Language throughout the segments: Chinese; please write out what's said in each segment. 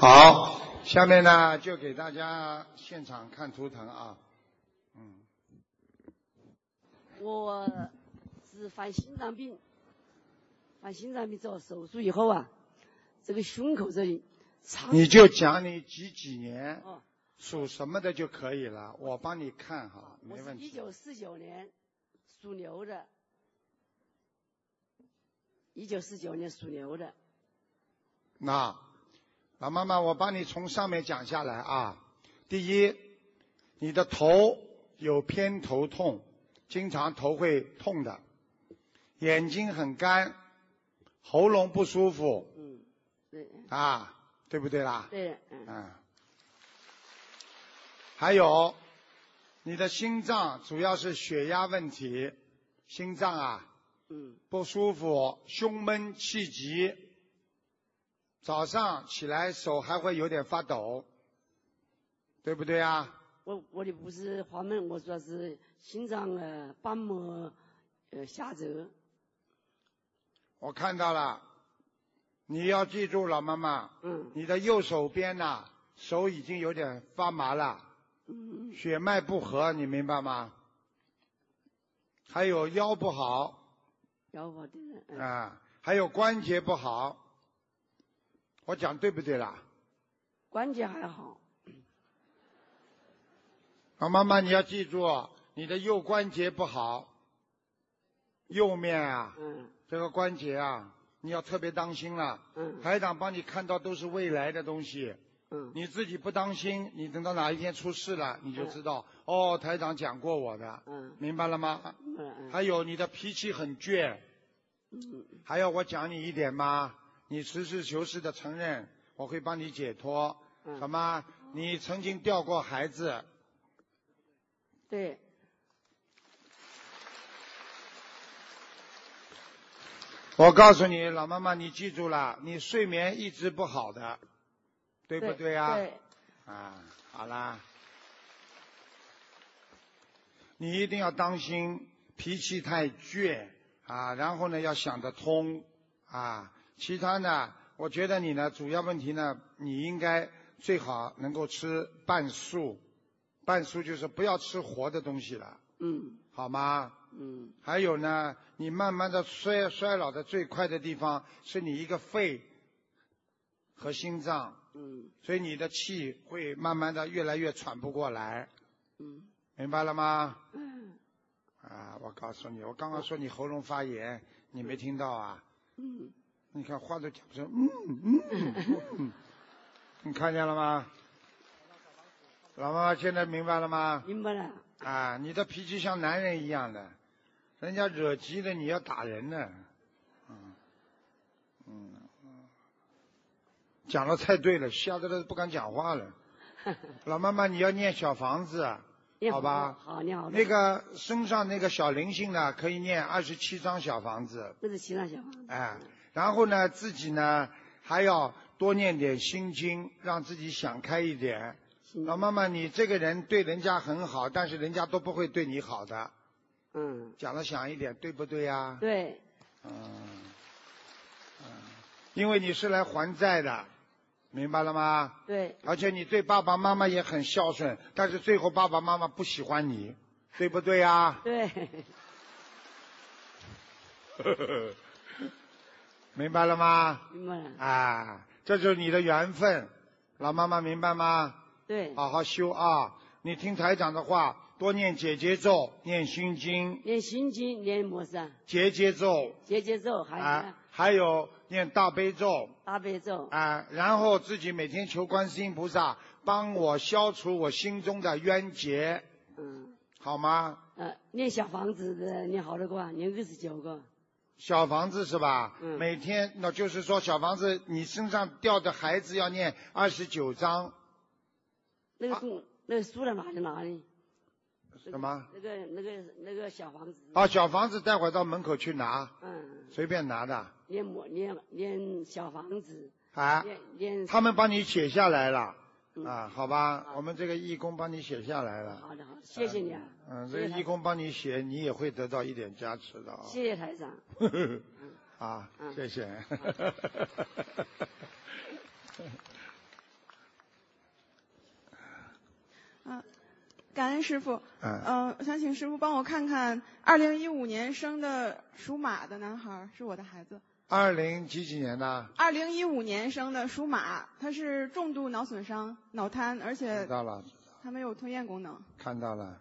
好，下面呢就给大家现场看图腾啊。嗯，我是犯心脏病，患心脏病做手术以后啊，这个胸口这里。你就讲你几几年哦，属什么的就可以了，我帮你看哈，没问题。一九四九年属牛的，一九四九年属牛的，那老妈妈，我帮你从上面讲下来啊。第一，你的头有偏头痛，经常头会痛的，眼睛很干，喉咙不舒服嗯，对啊，对不对啦？对，嗯，嗯。还有，你的心脏主要是血压问题，心脏啊嗯，不舒服，胸闷气急，早上起来手还会有点发抖，对不对啊？我我的不是发闷，我主要是心脏呃瓣膜呃下折，我看到了，你要记住了，妈妈，嗯。你的右手边呐、手已经有点发麻了，嗯。血脉不和，你明白吗？还有腰不好。腰部的，嗯。啊，还有关节不好，我讲对不对啦？关节还好，啊，妈妈你要记住，你的右关节不好，右面啊，嗯。这个关节啊，你要特别当心了。嗯。台长帮你看到都是未来的东西，嗯。你自己不当心，你等到哪一天出事了，你就知道、哦，台长讲过我的，嗯。明白了吗？嗯嗯。还有你的脾气很倔，嗯。还要我讲你一点吗？你实事求是的承认，我会帮你解脱，嗯好吗？你曾经掉过孩子，对，我告诉你，老妈妈，你记住了，你睡眠一直不好的，对不对啊？对，啊，好啦，你一定要当心，脾气太倔啊，然后呢要想得通啊，其他呢，我觉得你呢主要问题呢，你应该最好能够吃半素，半素就是不要吃活的东西了，嗯。好吗？嗯。还有呢，你慢慢的衰衰老的最快的地方是你一个肺和心脏，嗯。所以你的气会慢慢的越来越喘不过来，嗯。明白了吗？嗯。啊，我告诉你，我刚刚说你喉咙发炎，你没听到啊？嗯你看话都讲不出，嗯嗯嗯嗯，你看见了吗？老妈妈现在明白了吗？明白了，啊，你的脾气像男人一样的，人家惹急了你要打人呢。嗯，嗯，讲的太对了，吓得都不敢讲话了。老妈妈，你要念小房子，好吧？好，你好，那个身上那个小灵性呢，可以念二十七张小房子，这是其他小房子，哎，然后呢，自己呢还要多念点心经，让自己想开一点。行老妈妈，你这个人对人家很好，但是人家都不会对你好的。嗯，讲的响一点，对不对呀、对，嗯，嗯，因为你是来还债的，明白了吗？对，而且你对爸爸妈妈也很孝顺，但是最后爸爸妈妈不喜欢你，对不对呀、对，明白了吗？明白了，啊，这就是你的缘分，老妈妈明白吗？对，好好修啊！你听台长的话，多念解结咒，念心经，念心经，念摩萨，结节咒。结节咒，还有啊，还有念大悲咒。大悲咒，啊，然后自己每天求观世音菩萨帮我消除我心中的冤结，嗯，好吗？呃，念小房子的念好多个啊，念二十九个，小房子是吧？嗯。每天那就是说小房子，你身上掉的孩子要念二十九章，啊那个书，那个书在哪里哪里？什么？那个那个那个小房子，啊，小房子待会儿到门口去拿，嗯，随便拿的。念摩念念小房子，啊。念念，他们帮你写下来了。嗯啊好吧我们这个义工帮你写下来了。好的谢谢你啊。嗯这个义工帮你写你也会得到一点加持的啊。谢谢台长。啊谢谢。嗯 感恩师傅。嗯。我想请师傅帮我看看二零一五年生的属马的男孩是我的孩子。二零几几年的？二零一五年生的属马，他是重度脑损伤、脑瘫，而且知且道了，他没有吞咽功能。看到了。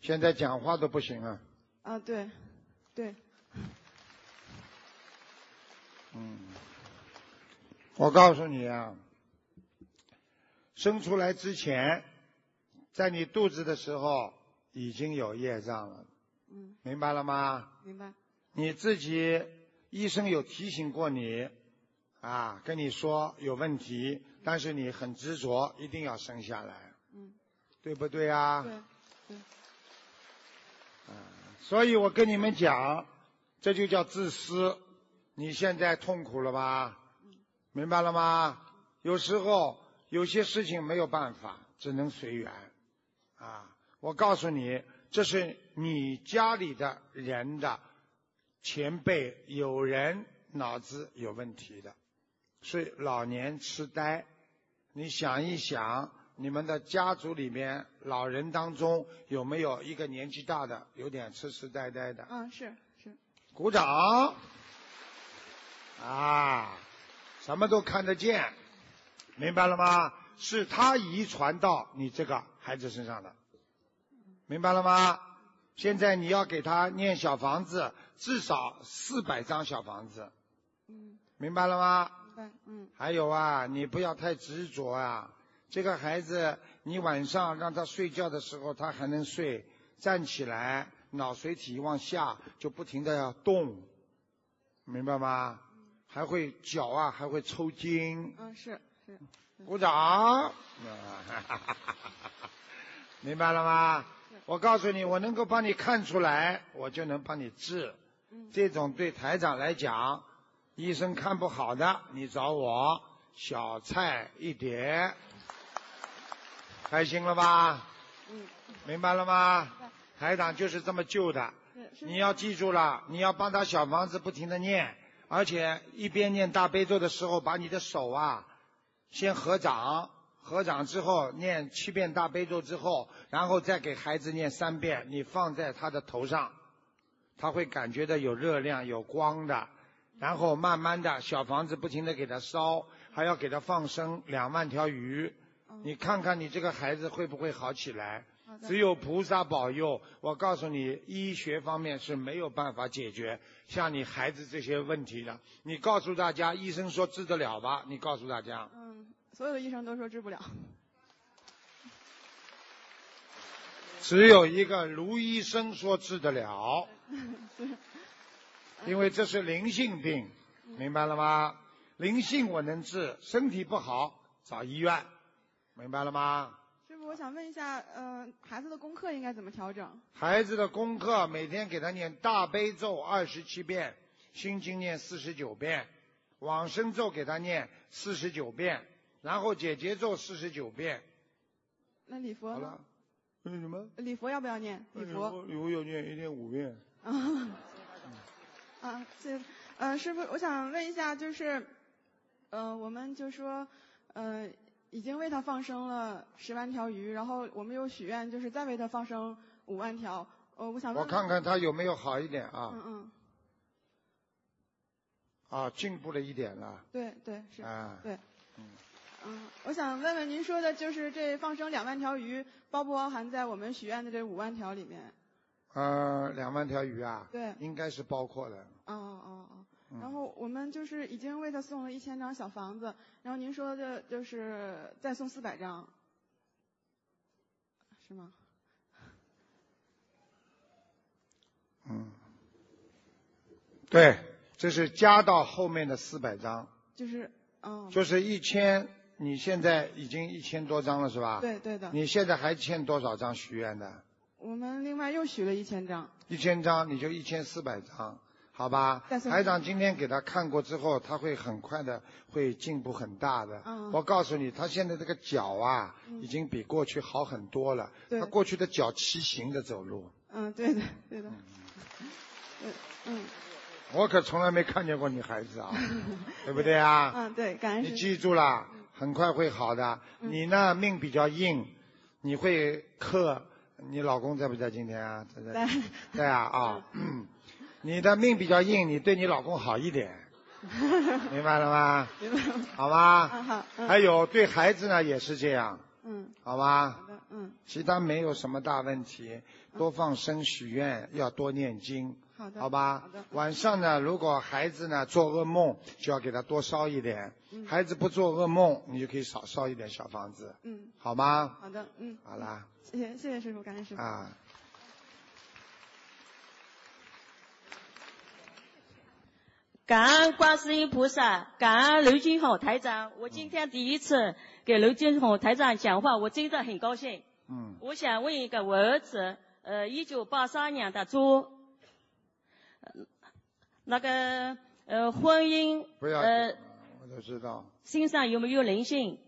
现在讲话都不行啊。啊，对，对，嗯，我告诉你啊，生出来之前，在你肚子的时候已经有业障了，嗯，明白了吗？明白。你自己医生有提醒过你，啊，跟你说有问题，但是你很执着，一定要生下来，嗯，对不对啊？对，对，所以我跟你们讲，这就叫自私。你现在痛苦了吧？明白了吗？有时候有些事情没有办法，只能随缘。啊，我告诉你，这是你家里的人的前辈，有人脑子有问题的，是老年痴呆。你想一想，你们的家族里面老人当中有没有一个年纪大的，有点痴痴呆呆的？嗯，是是，鼓掌！啊，什么都看得见，明白了吗？是他遗传到你这个孩子身上的，明白了吗？现在你要给他念小房子，至少四百张小房子，嗯，明白了吗？明白，嗯还有啊，你不要太执着啊。这个孩子，你晚上让他睡觉的时候，他还能睡，站起来，脑髓体往下就不停的要动，明白吗？还会脚啊，还会抽筋。嗯，是是，鼓掌。明白了吗？我告诉你，我能够帮你看出来，我就能帮你治。嗯这种对台长来讲，医生看不好的，你找我，小菜一碟，开心了吧？嗯，明白了吗？台长就是这么救的。你要记住了，你要帮他小房子不停的念，而且一边念大悲咒的时候，把你的手啊先合掌，合掌之后念七遍大悲咒之后，然后再给孩子念三遍，你放在他的头上，他会感觉到有热量、有光的。然后慢慢的小房子不停的给他烧，还要给他放生两万条鱼。你看看你这个孩子会不会好起来？只有菩萨保佑，我告诉你，医学方面是没有办法解决像你孩子这些问题的。你告诉大家，医生说治得了吧？你告诉大家，嗯，所有的医生都说治不了。只有一个卢医生说治得了，因为这是灵性病，明白了吗？灵性我能治，身体不好找医院，明白了吗？师傅，我想问一下，呃，孩子的功课应该怎么调整？孩子的功课每天给他念大悲咒二十七遍，心经念四十九遍，往生咒给他念四十九遍，然后解结咒四十九遍。那礼佛呢好了？，嗯，什么？礼佛要不要念？礼佛。礼佛要念一念五遍。啊，啊，这呃，师傅，我想问一下，就是，呃，我们就说，呃，已经为他放生了十万条鱼，然后我们又许愿，就是再为他放生五万条。呃，我想问我看看他有没有好一点啊？嗯嗯，啊，进步了一点了。对对是，啊，对。嗯，我想问问您说的就是这放生两万条鱼，包不包含在我们许愿的这五万条里面？呃，两万条鱼啊，对。应该是包括的。哦哦哦。嗯然后我们就是已经为他送了一千张小房子，然后您说的就是再送四百张，是吗？嗯，对，这是加到后面的四百张，就是，嗯。就是一千。你现在已经一千多张了是吧？对对的。你现在还欠多少张许愿的？我们另外又许了一千张。一千张，你就一千四百张，好吧？台长今天给他看过之后，他会很快的会进步很大的。嗯我告诉你，他现在这个脚啊，嗯已经比过去好很多了。对他过去的脚畸形的走路，嗯，对的对的。嗯嗯我可从来没看见过女孩子啊，对不对啊？嗯，对，感恩你记住了，很快会好的。嗯你呢，命比较硬，你会克，你老公在不在今天啊？在在啊啊、嗯 你的命比较硬，你对你老公好一点，明白了吗？明白吗？好吧？好，嗯还有对孩子呢也是这样，嗯，好吧？嗯，其他没有什么大问题，多放生许愿，要多念经，好的，好吧好的？晚上呢，如果孩子呢做噩梦，就要给他多烧一点；嗯孩子不做噩梦，你就可以少烧一点小房子，嗯，好吗？好的，嗯，好啦，谢谢谢谢师傅，感恩师傅。啊，感恩观世音菩萨，感恩刘金红台长。我今天第一次给刘金红台长讲话，我真的很高兴。嗯，我想问一个，我儿子，呃，一九八三年的猪，呃那个呃婚姻，不要，呃我都知道。身上有没有灵性？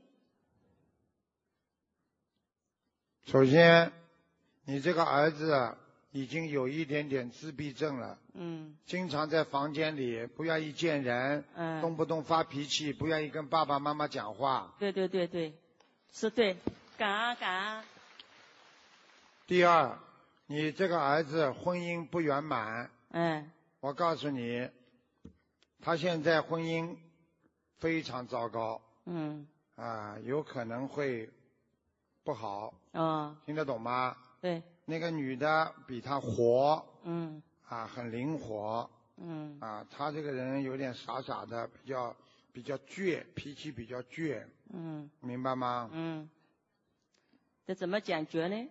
首先，你这个儿子已经有一点点自闭症了，嗯经常在房间里不愿意见人，嗯动嗯，不动发脾气，不愿意跟爸爸妈妈讲话。对对对对，是对，感恩感恩。第二，你这个儿子婚姻不圆满，嗯我告诉你，他现在婚姻非常糟糕。嗯。啊，有可能会不好，哦听得懂吗？对。那个女的比他活。嗯。啊，很灵活。嗯。啊，他这个人有点傻傻的，比较比较倔，脾气比较倔，嗯。明白吗？嗯，这怎么解决呢？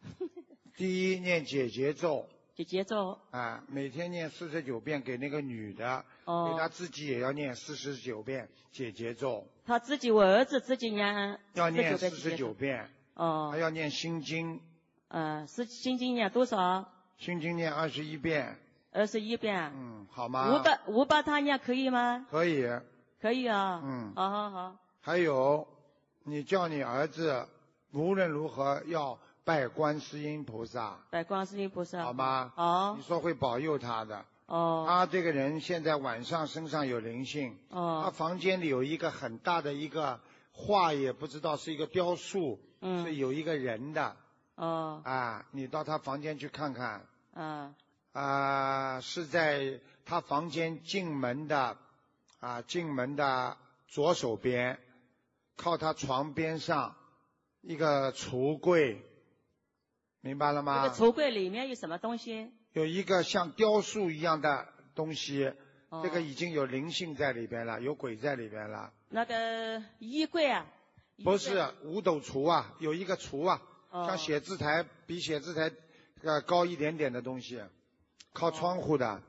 第一，念解结咒就节奏啊，每天念四十九遍给那个女的，给她哦，自己也要念四十九遍解节奏，他自己我儿子自己念要念49遍四十九遍，哦还哦，要念心经，呃，是心经念多少？心经念二十一遍，二十一遍。嗯，好五吗？百五百他念可以吗？可以，可以啊。嗯好好好。还有，你叫你儿子无论如何要拜观世音菩萨，拜观世音菩萨。好吗？哦你说会保佑他的。哦。他这个人现在晚上身上有灵性，哦。他哦房间里有一个很大的一个画，也不知道是一个雕塑，嗯。是嗯有一个人的。哦。啊。你到他房间去看看。嗯啊，是在他房间进门的啊进门的左手边，靠他床边上一个橱柜，明白了这吗？个橱柜里面有什么东西？有一个像雕塑一样的东西，哦这个已经有灵性在里边了，有鬼在里边了。那个衣柜啊？柜不是五斗橱啊，有一个橱啊，哦像写字台比写字台呃高一点点的东西，靠窗户的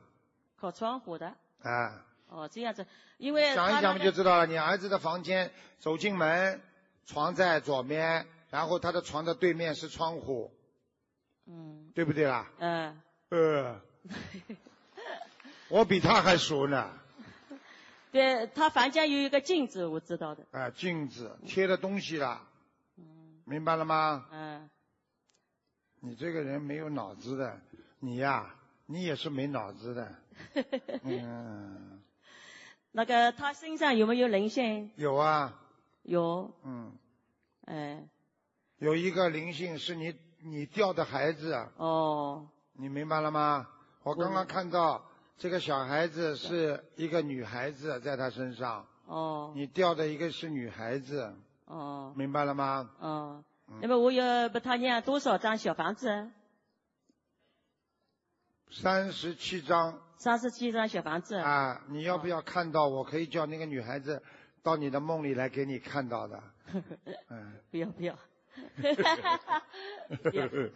靠窗户的。啊。哦，这样子，因为想一想他那个嘛就知道了。你儿子的房间走进门，床在左边，然后他的床的对面是窗户，嗯对不对啦？嗯呃，我比他还熟呢。对他房间有一个镜子，我知道的。啊，镜子贴的东西啦，嗯明白了吗？嗯你这个人没有脑子的，你呀，你也是没脑子的。嗯，那个他身上有没有灵性？有啊，有，嗯，哎，有一个灵性是你你掉的孩子，啊哦，你明白了吗？我刚刚看到这个小孩子是一个女孩子，在他身上，哦，你掉的一个是女孩子，哦，明白了吗？哦嗯。那么我要把他念多少张小房子？三十七张三十七张小房子。啊，你要不要看到？我可以叫那个女孩子到你的梦里来给你看到的。嗯。不要不要。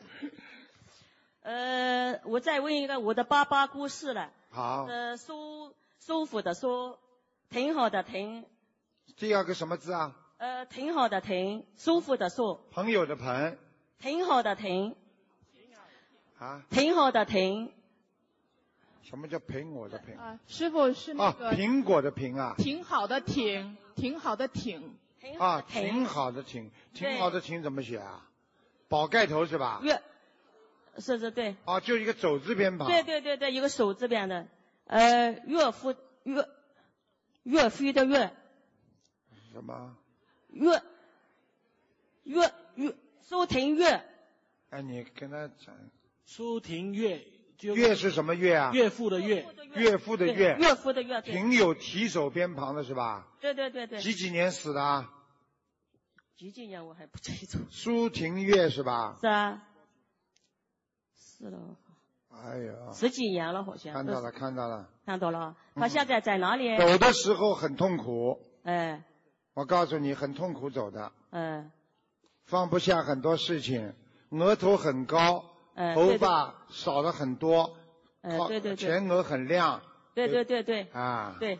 呃，我再问一个我的爸爸故事了。好，呃，舒舒服的舒，挺好的挺，第二个什么字啊？呃，挺好的挺，舒服的舒，朋友的朋挺好的挺，啊？挺好的挺，什么叫苹果的苹？啊，师傅是那啊，个苹果的苹啊。挺好的挺，挺好的挺，啊，挺好的挺挺，好的挺，挺好的挺怎么写啊？宝盖头是吧？岳，是是对，啊，就一个走字边旁。对对对对，一个手字边的，呃，岳父岳岳飞的岳。什么？岳岳岳苏婷月，哎，你跟他讲，苏婷月，就岳是什么岳啊？岳父的岳，岳父的对。岳，岳父的岳，挺有提手边旁的是吧？对对对对，几几年死的？啊？几几年我还不清楚，苏廷岳是吧？是啊，是了，哎呀，十几年了好像。看到了，看到了。看到了，嗯。他现在在哪里？走的时候很痛苦，哎。我告诉你，很痛苦走的，嗯。放不下很多事情，额头很高，哎，头发少了很多，哎对对对。前额很亮对对对对啊，对。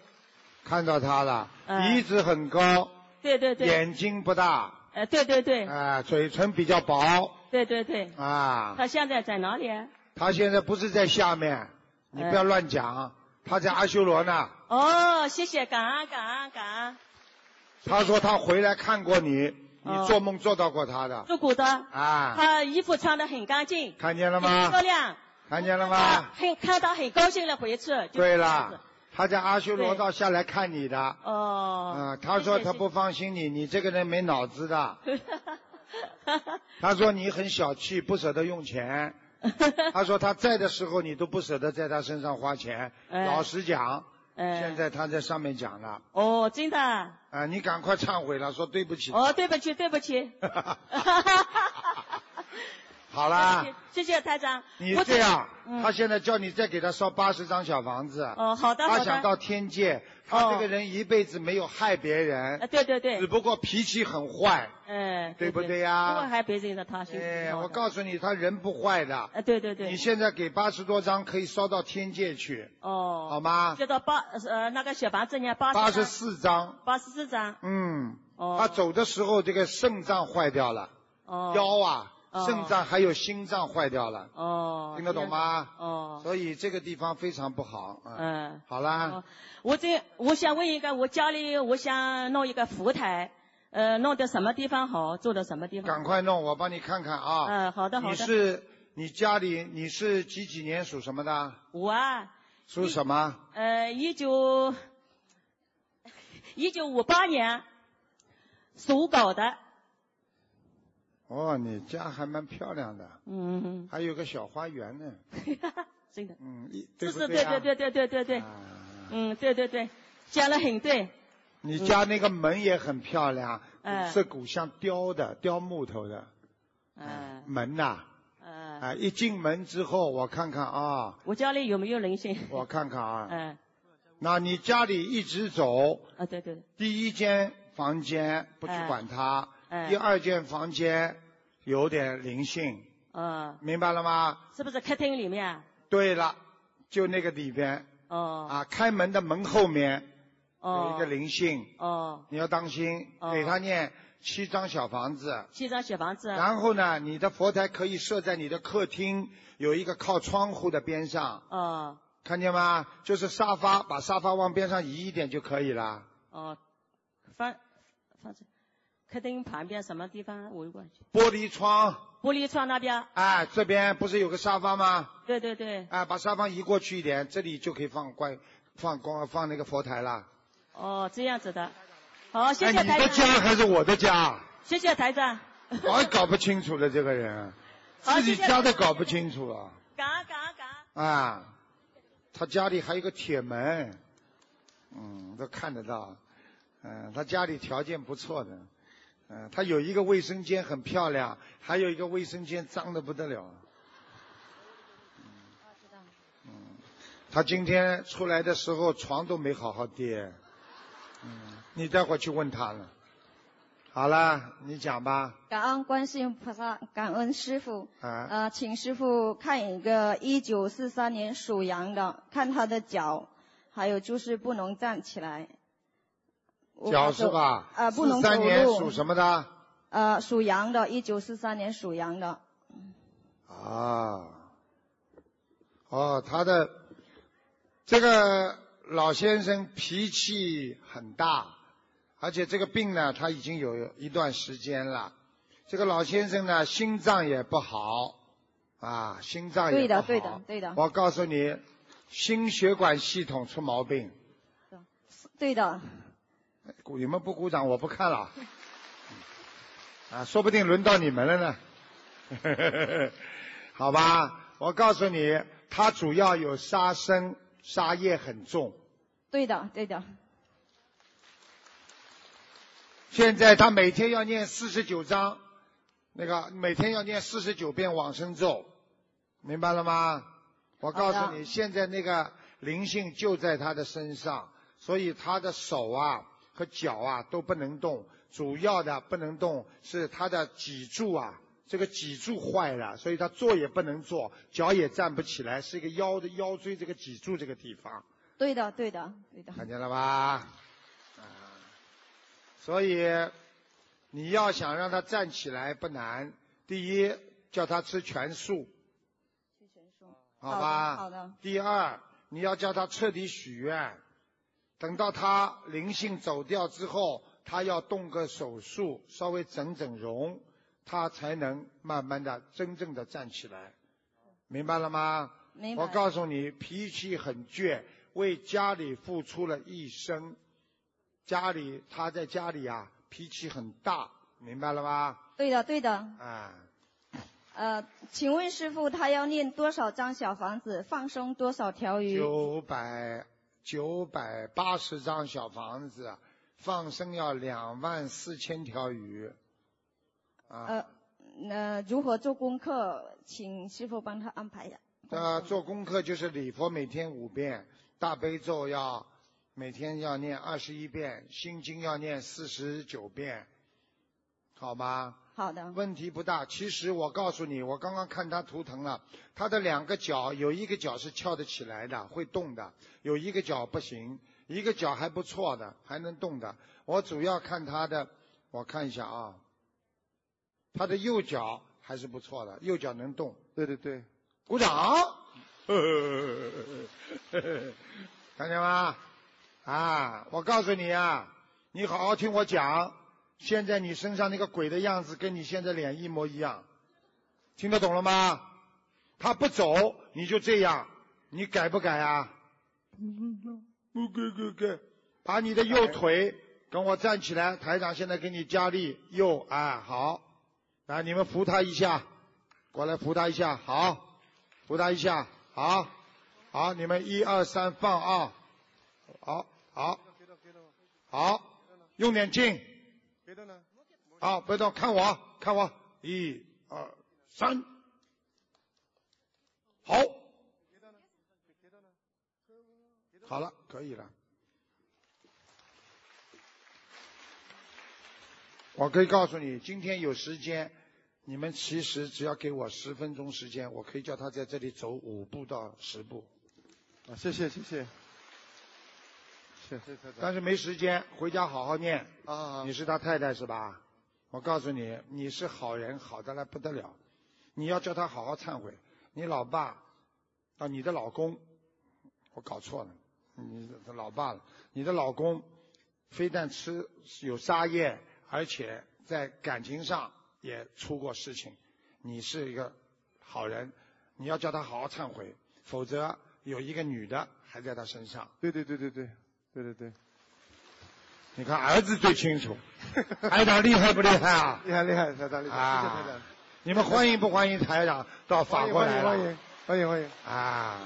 看到他了，哎鼻子很高，对对对，眼睛不大，哎对对对。啊，嘴唇比较薄对对对，啊。他现在在哪里？他现在不是在下面，你不要乱讲，他在阿修罗呢。哦，谢谢，感恩感恩感恩，他说他回来看过你，你哦做梦做到过他的做过的，啊，他衣服穿的很干净，看见了吗漂？亮，看见了他吗？很看到很高兴的回去。对了，他在阿修罗道下来看你的。哦。啊，他说他不放心你，你这个人没脑子的。他说你很小气，不舍得用钱。他说他在的时候你都不舍得在他身上花钱。哎老实讲，哎现在他在上面讲了，哦，真的啊。啊，你赶快忏悔了，说对不起。哦，对不起，对不起。好啦，谢谢台长。你我这样，嗯他现在叫你再给他烧八十张小房子。哦，好的。他想到天界，他这个人一辈子没有害别啊，人，对对对只。不过脾气很坏。哎，对不对对呀不过还别人的他哎，我告诉你，他人不坏的。哎，对对对你。现在给八十多张，可以烧到天界去，哦。好吗？接到八呃那个小房子呢，八八十十四张，八十四张。嗯，哦。他走的时候这个肾脏坏掉了，哦。腰啊，哦肾脏还有心脏坏掉了，哦。听得懂吗？哦。所以这个地方非常不好。嗯，嗯。好啦哦，我这我想问一个，我家里我想弄一个佛台，呃，弄的什么地方好，做的什么地方？赶快弄，我帮你看看啊。嗯，好的好的你。是你家里你是几几年属什么的？我啊，属什么？呃，一九一九五八年属狗的，哦，你家还蛮漂亮的，嗯，还有个小花园呢。真的，嗯，一是是对啊？对对对对对对。对，啊。嗯，对对对，讲的很对，你家那个门也很漂亮，哎古色古香，雕的，雕木头的嗯。门呐、嗯，啊，一进门之后，我看看啊，我家里有没有人性？我看看啊，嗯，那你家里一直走，啊对对，第一间房间不去哎管它，哎第二间房间有点灵性，嗯，明白了吗？是不是客厅里面？啊？对了，就那个里边。哦。啊，开门的门后面有哦一个灵性，哦，你要当心，哦。给他念七张小房子。七张小房子，然后呢，你的佛台可以设在你的客厅，有一个靠窗户的边上，哦。看见吗？就是沙发，把沙发往边上移一点就可以了。哦，放放在客厅旁边什么地方围过去？玻璃窗，玻璃窗那边，哎，这边不是有个沙发吗？对对对，哎，把沙发移过去一点，这里就可以放关放光放那个佛台了。哦，这样子的，好，谢哎，谢台你的家，还是我的家？谢谢台长，我也搞不清楚了，这个人，自己家都搞不清楚了。感恩感恩感恩。啊，他家里还有个铁门，嗯，都看得到。嗯，他家里条件不错的，嗯，他有一个卫生间很漂亮，还有一个卫生间脏的不得了。嗯，他今天出来的时候床都没好好叠，嗯，你待会儿去问他了。好了，你讲吧，感恩观世音菩萨，感恩师傅。啊，呃，请师傅看一个一九四三年属羊的，看他的脚，还有就是不能站起来。脚走是吧？呃，不能四三走路。年属什么的？呃，属羊的，一九四三年属羊的。啊，哦，他的这个老先生脾气很大，而且这个病呢，他已经有一段时间了。这个老先生呢，心脏也不好啊，心脏也不好。对的，对的，对的，我告诉你，心血管系统出毛病。对的。你们不鼓掌，我不看了。啊，说不定轮到你们了呢。好吧，我告诉你，他主要有杀生，杀业很重。对的，对的。现在他每天要念四十九章，那个每天要念四十九遍往生咒，明白了吗？我告诉你，现在那个灵性就在他的身上，所以他的手啊和脚啊都不能动，主要的不能动是他的脊柱啊，这个脊柱坏了，所以他坐也不能坐，脚也站不起来，是一个腰的腰椎这个脊柱这个地方。对的，对的，对的。看见了吧？啊，所以你要想让他站起来不难，第一叫他吃全素，好吧？好的好的第二，你要叫他彻底许愿，等到他灵性走掉之后，他要动个手术，稍微整整容，他才能慢慢的真正的站起来，明白了吗？明白我告诉你，脾气很倔，为家里付出了一生。家里他在家里啊，脾气很大，明白了吗？对的，对的。啊，呃，请问师傅，他要念多少张小房子，放生多少条鱼？九百九百八十张小房子，放生要两万四千条鱼。啊，呃，那如何做功课？请师傅帮他安排呀。呃，做功课就是礼佛每天五遍，大悲咒要每天要念二十一遍，心经要念四十九遍，好吗？好的。问题不大。其实我告诉你，我刚刚看他图腾了，他的两个脚有一个脚是翘得起来的，会动的；有一个脚不行，一个脚还不错的，还能动的。我主要看他的，我看一下啊，他的右脚还是不错的，右脚能动。对对对，鼓掌。看见吗？啊，我告诉你啊，你好好听我讲。现在你身上那个鬼的样子跟你现在脸一模一样，听得懂了吗？他不走，你就这样，你改不改啊？不改改改，把你的右腿跟我站起来，台长现在给你加力，右啊好，来你们扶他一下，过来扶他一下，好，扶他一下，好，好，你们一二三放啊，好，好，好，用点劲。好，别动，看我，看我，一、二、三，好，好了，可以了。我可以告诉你，今天有时间，你们其实只要给我十分钟时间，我可以叫他在这里走五步到十步。啊，谢谢谢谢。谢谢。但是没时间，回家好好念。啊你是他太太是吧？我告诉你，你是好人，好的来不得了。你要叫他好好忏悔。你老爸，啊，你的老公，我搞错了，你的老爸了。你的老公非但吃有杀业，而且在感情上也出过事情。你是一个好人，你要叫他好好忏悔，否则有一个女的还在他身上。对对对对对对对对。你看儿子最清楚，台长厉害不厉害啊？厉害厉害，台长厉害，谢谢台啊长。！你们欢迎不欢迎台长到法国来了？欢迎欢迎欢迎欢迎，啊！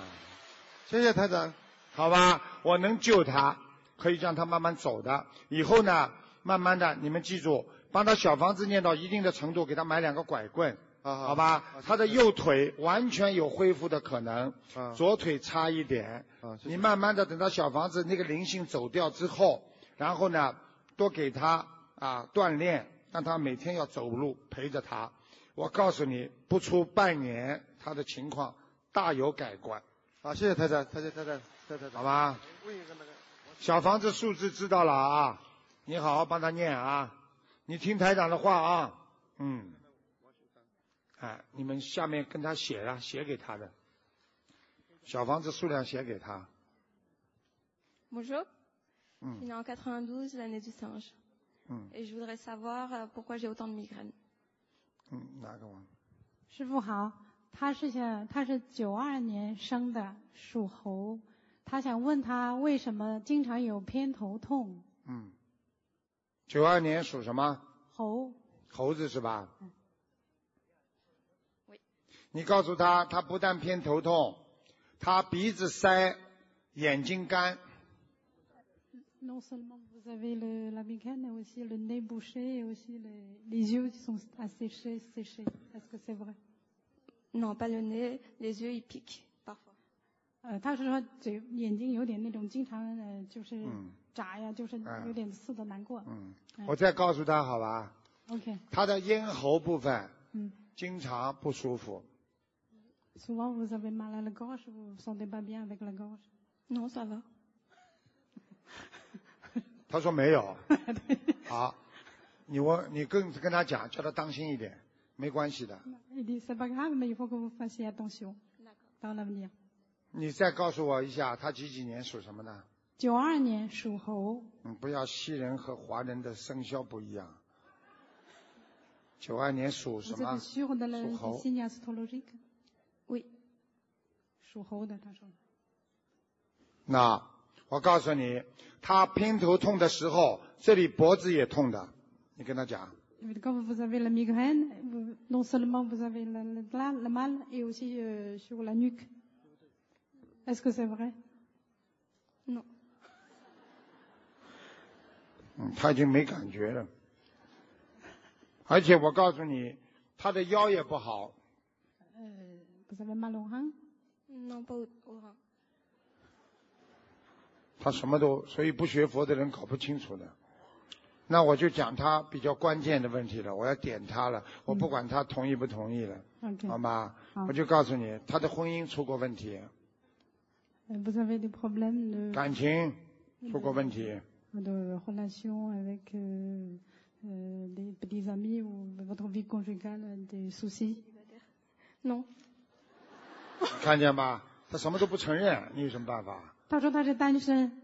谢谢台长。好吧，我能救他，可以让他慢慢走的。以后呢，慢慢的，你们记住，帮他小房子念到一定的程度，给他买两个拐棍，啊好吧？他的右腿完全有恢复的可能，啊左腿差一点。你慢慢的等到小房子那个灵性走掉之后，然后呢，多给他啊锻炼，让他每天要走路陪着他。我告诉你，不出半年，他的情况大有改观。啊，谢谢太太，谢谢台长，谢谢台长。好吧？问一个那个，小房子数字知道了啊，你好好帮他念啊，你听台长的话啊，嗯，哎，你们下面跟他写啊，写给他的，小房子数量写给他，Bonjour, je 嗯 suis née en 92, l'année du singe. 嗯 Et je voudrais savoir euh, pourquoi j'ai autant de migraines. 嗯，哪个王？师傅好，他是想他是九二年生的，属猴，他想问他为什么经常有偏头痛？嗯，九二年属什么？猴猴子是吧？喂你告诉他，他不但偏头痛，他鼻子塞，眼睛干，Non seulement vous avez le, la migraine, mais aussi le nez bouché et aussi les, les yeux qui sont asséchés, séchés. Est-ce que c'est vrai ，Non, pas le nez, les yeux ils piquent parfois. 呃，他是说嘴眼睛有点那种经常呃就是嗯眨呀，就是嗯有点刺的难过。嗯，嗯我再告诉他好吧， OK，他的咽喉部分嗯经常不舒服， ，souvent vous avez mal à la gorge, vous vous sentez pas bien avec la gorge. Non, ça va. 他说没有。好，你我你跟跟他讲，叫他当心一点，没关系的。你再告诉我一下，他几几年属什么的？九二年属猴。嗯，不要西人和华人的生肖不一样。九二年属什么？属猴。的属猴的，他说。那我告诉你，他偏头痛的时候，这里脖子也痛的。你跟他讲，Quand vous avez la migraine, non seulement vous avez le, le- la- le mal et aussi euh, sur la nuque. Est-ce que c'est vrai Non. 嗯，他已经没感觉了。而且我告诉你，他的腰也不好，Euh, Vous avez mal au rein Non, pas au, au rein. 他什么都所以不学佛的人搞不清楚的。那我就讲他比较关键的问题了我要点他了我不管他同意不同意了好吗我就告诉你他的婚姻出过问题感情出过问题看见吧？他什么都不承认你有什么办法？他说他是单身，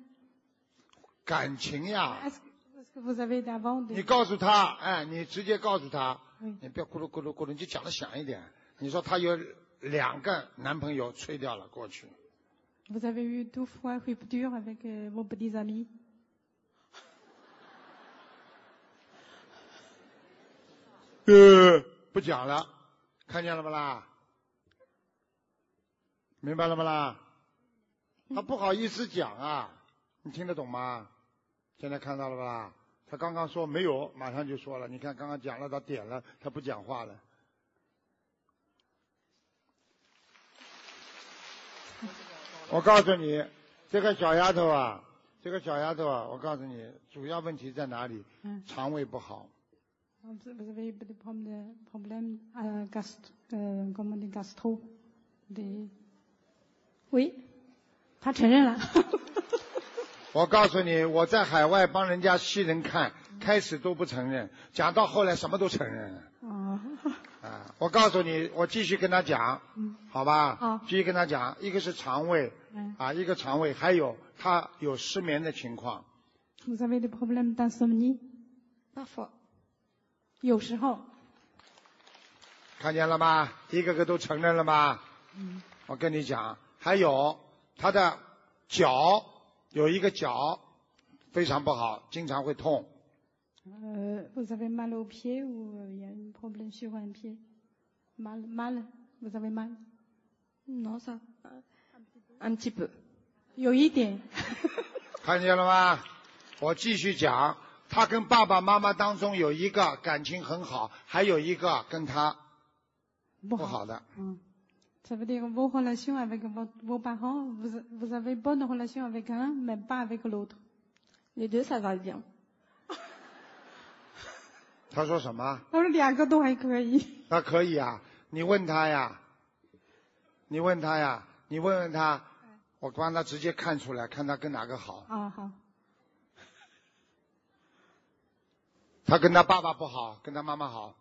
感情呀！你告诉他，哎，你直接告诉他，你不要咕噜咕噜咕噜，你就讲的响一点。你说他有两个男朋友吹掉了过去。呃，不讲了，看见了不啦？明白了不啦？他不好意思讲啊，你听得懂吗？现在看到了吧？他刚刚说没有，马上就说了。你看刚刚讲了，他点了，他不讲话了。我告诉你，这个小丫头啊，这个小丫头啊，我告诉你，主要问题在哪里？嗯肠胃不好。Euh, euh. Oui. 他承认了。我告诉你，我在海外帮人家西人看，开始都不承认，讲到后来什么都承认了。哦，啊，我告诉你，我继续跟他讲，嗯好吧？好继续跟他讲，一个是肠胃，嗯啊，一个肠胃，还有他有失眠的情况。Vous avez des problèmes d'insomnie Parfois. 有时候。看见了吗？一个个都承认了吗？嗯我跟你讲，还有他的脚有一个脚非常不好，经常会痛。Euh, vous avez mal au pied ou euh, il y a un problème sur un pied Mal, mal Vous avez mal Non, ça. Un petit peu. 有一点。看见了吗？我继续讲，他跟爸爸妈妈当中有一个感情很好，还有一个跟他不不好的。嗯 Ça veut dire vos relations avec vos, vos parents, vous, vous avez bonne relation avec un, mais pas avec l'autre. Les deux, ça va bien. 他说什么？他说两个都还可以。那可以啊，你问他呀，你问他呀，你问问他，我帮他直接看出来，看他跟哪个好。啊，好。他跟他爸爸不好，跟他妈妈好。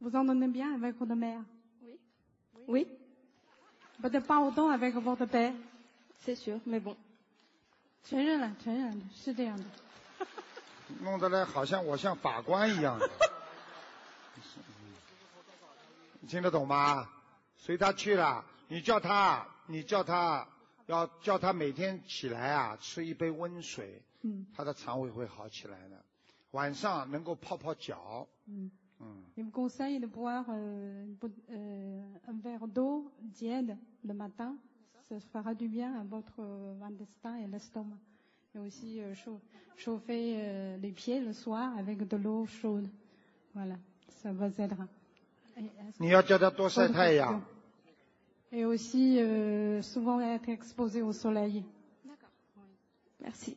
Vous entendez bien avec votre mère Oui, Peut-être pas autant avec votre père. c'est sûr, mais bon. 承认了，承认了，是这样的。弄得来好像我像法官一样。你听得懂吗？随他去了，你叫他，你叫他，要叫他每天起来啊，吃一杯温水，嗯，他的肠胃会好起来的。晚上能够泡泡脚，Mm. 嗯，Il me conseille de boire euh, euh, un verre d'eau tiède le matin. Ça fera du bien à votre euh, intestin et l'estomac. Et aussi chauffer les pieds le soir avec de l'eau chaude. Voilà, ça vous aidera. Et, et aussi souvent être exposé au soleil. D'accord. Merci.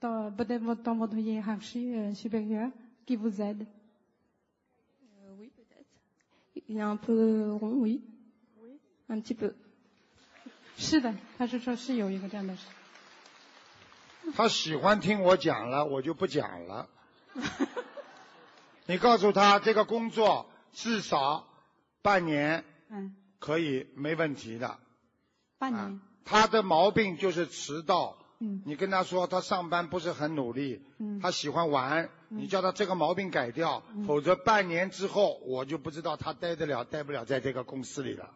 dans- peut-être votre- dans votre hiérarchie euh, supérieure, qui vous aide. oui, peut-être. Il est un peu rond, oui. Un petit peu. 是的，他是说是有一个这样的事。他喜欢听我讲了，我就不讲了。你告诉他，这个工作至少半年嗯，可以没问题的。半年。他的毛病就是迟到。嗯你跟他说他上班不是很努力，嗯他喜欢玩，你叫他这个毛病改掉，嗯否则半年之后我就不知道他待得了待不了在这个公司里了。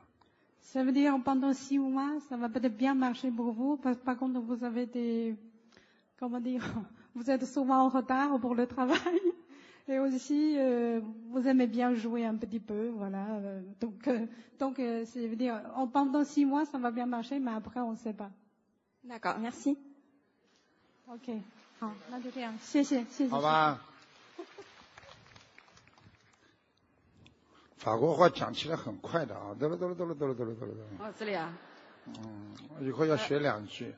Ça veut dire pendant six mois, ça va peut-être bien marcher pour vous. parce par contre, vous avez des, comment dire, vous êtes souvent en retard pour le travail. Et aussi, euh, vous aimez bien jouer un petit peu, voilà. euh, donc, euh, donc, euh, ça veut dire, en, pendant six mois, ça va bien marcher, mais après, on ne sait pas. D'accord, merci. OK，好，那就这样，谢谢，谢谢。好吧。法国话讲起来很快的啊，哆了哆了哆了哆了哆了哆了。哦，这里啊。嗯，以后要学两句。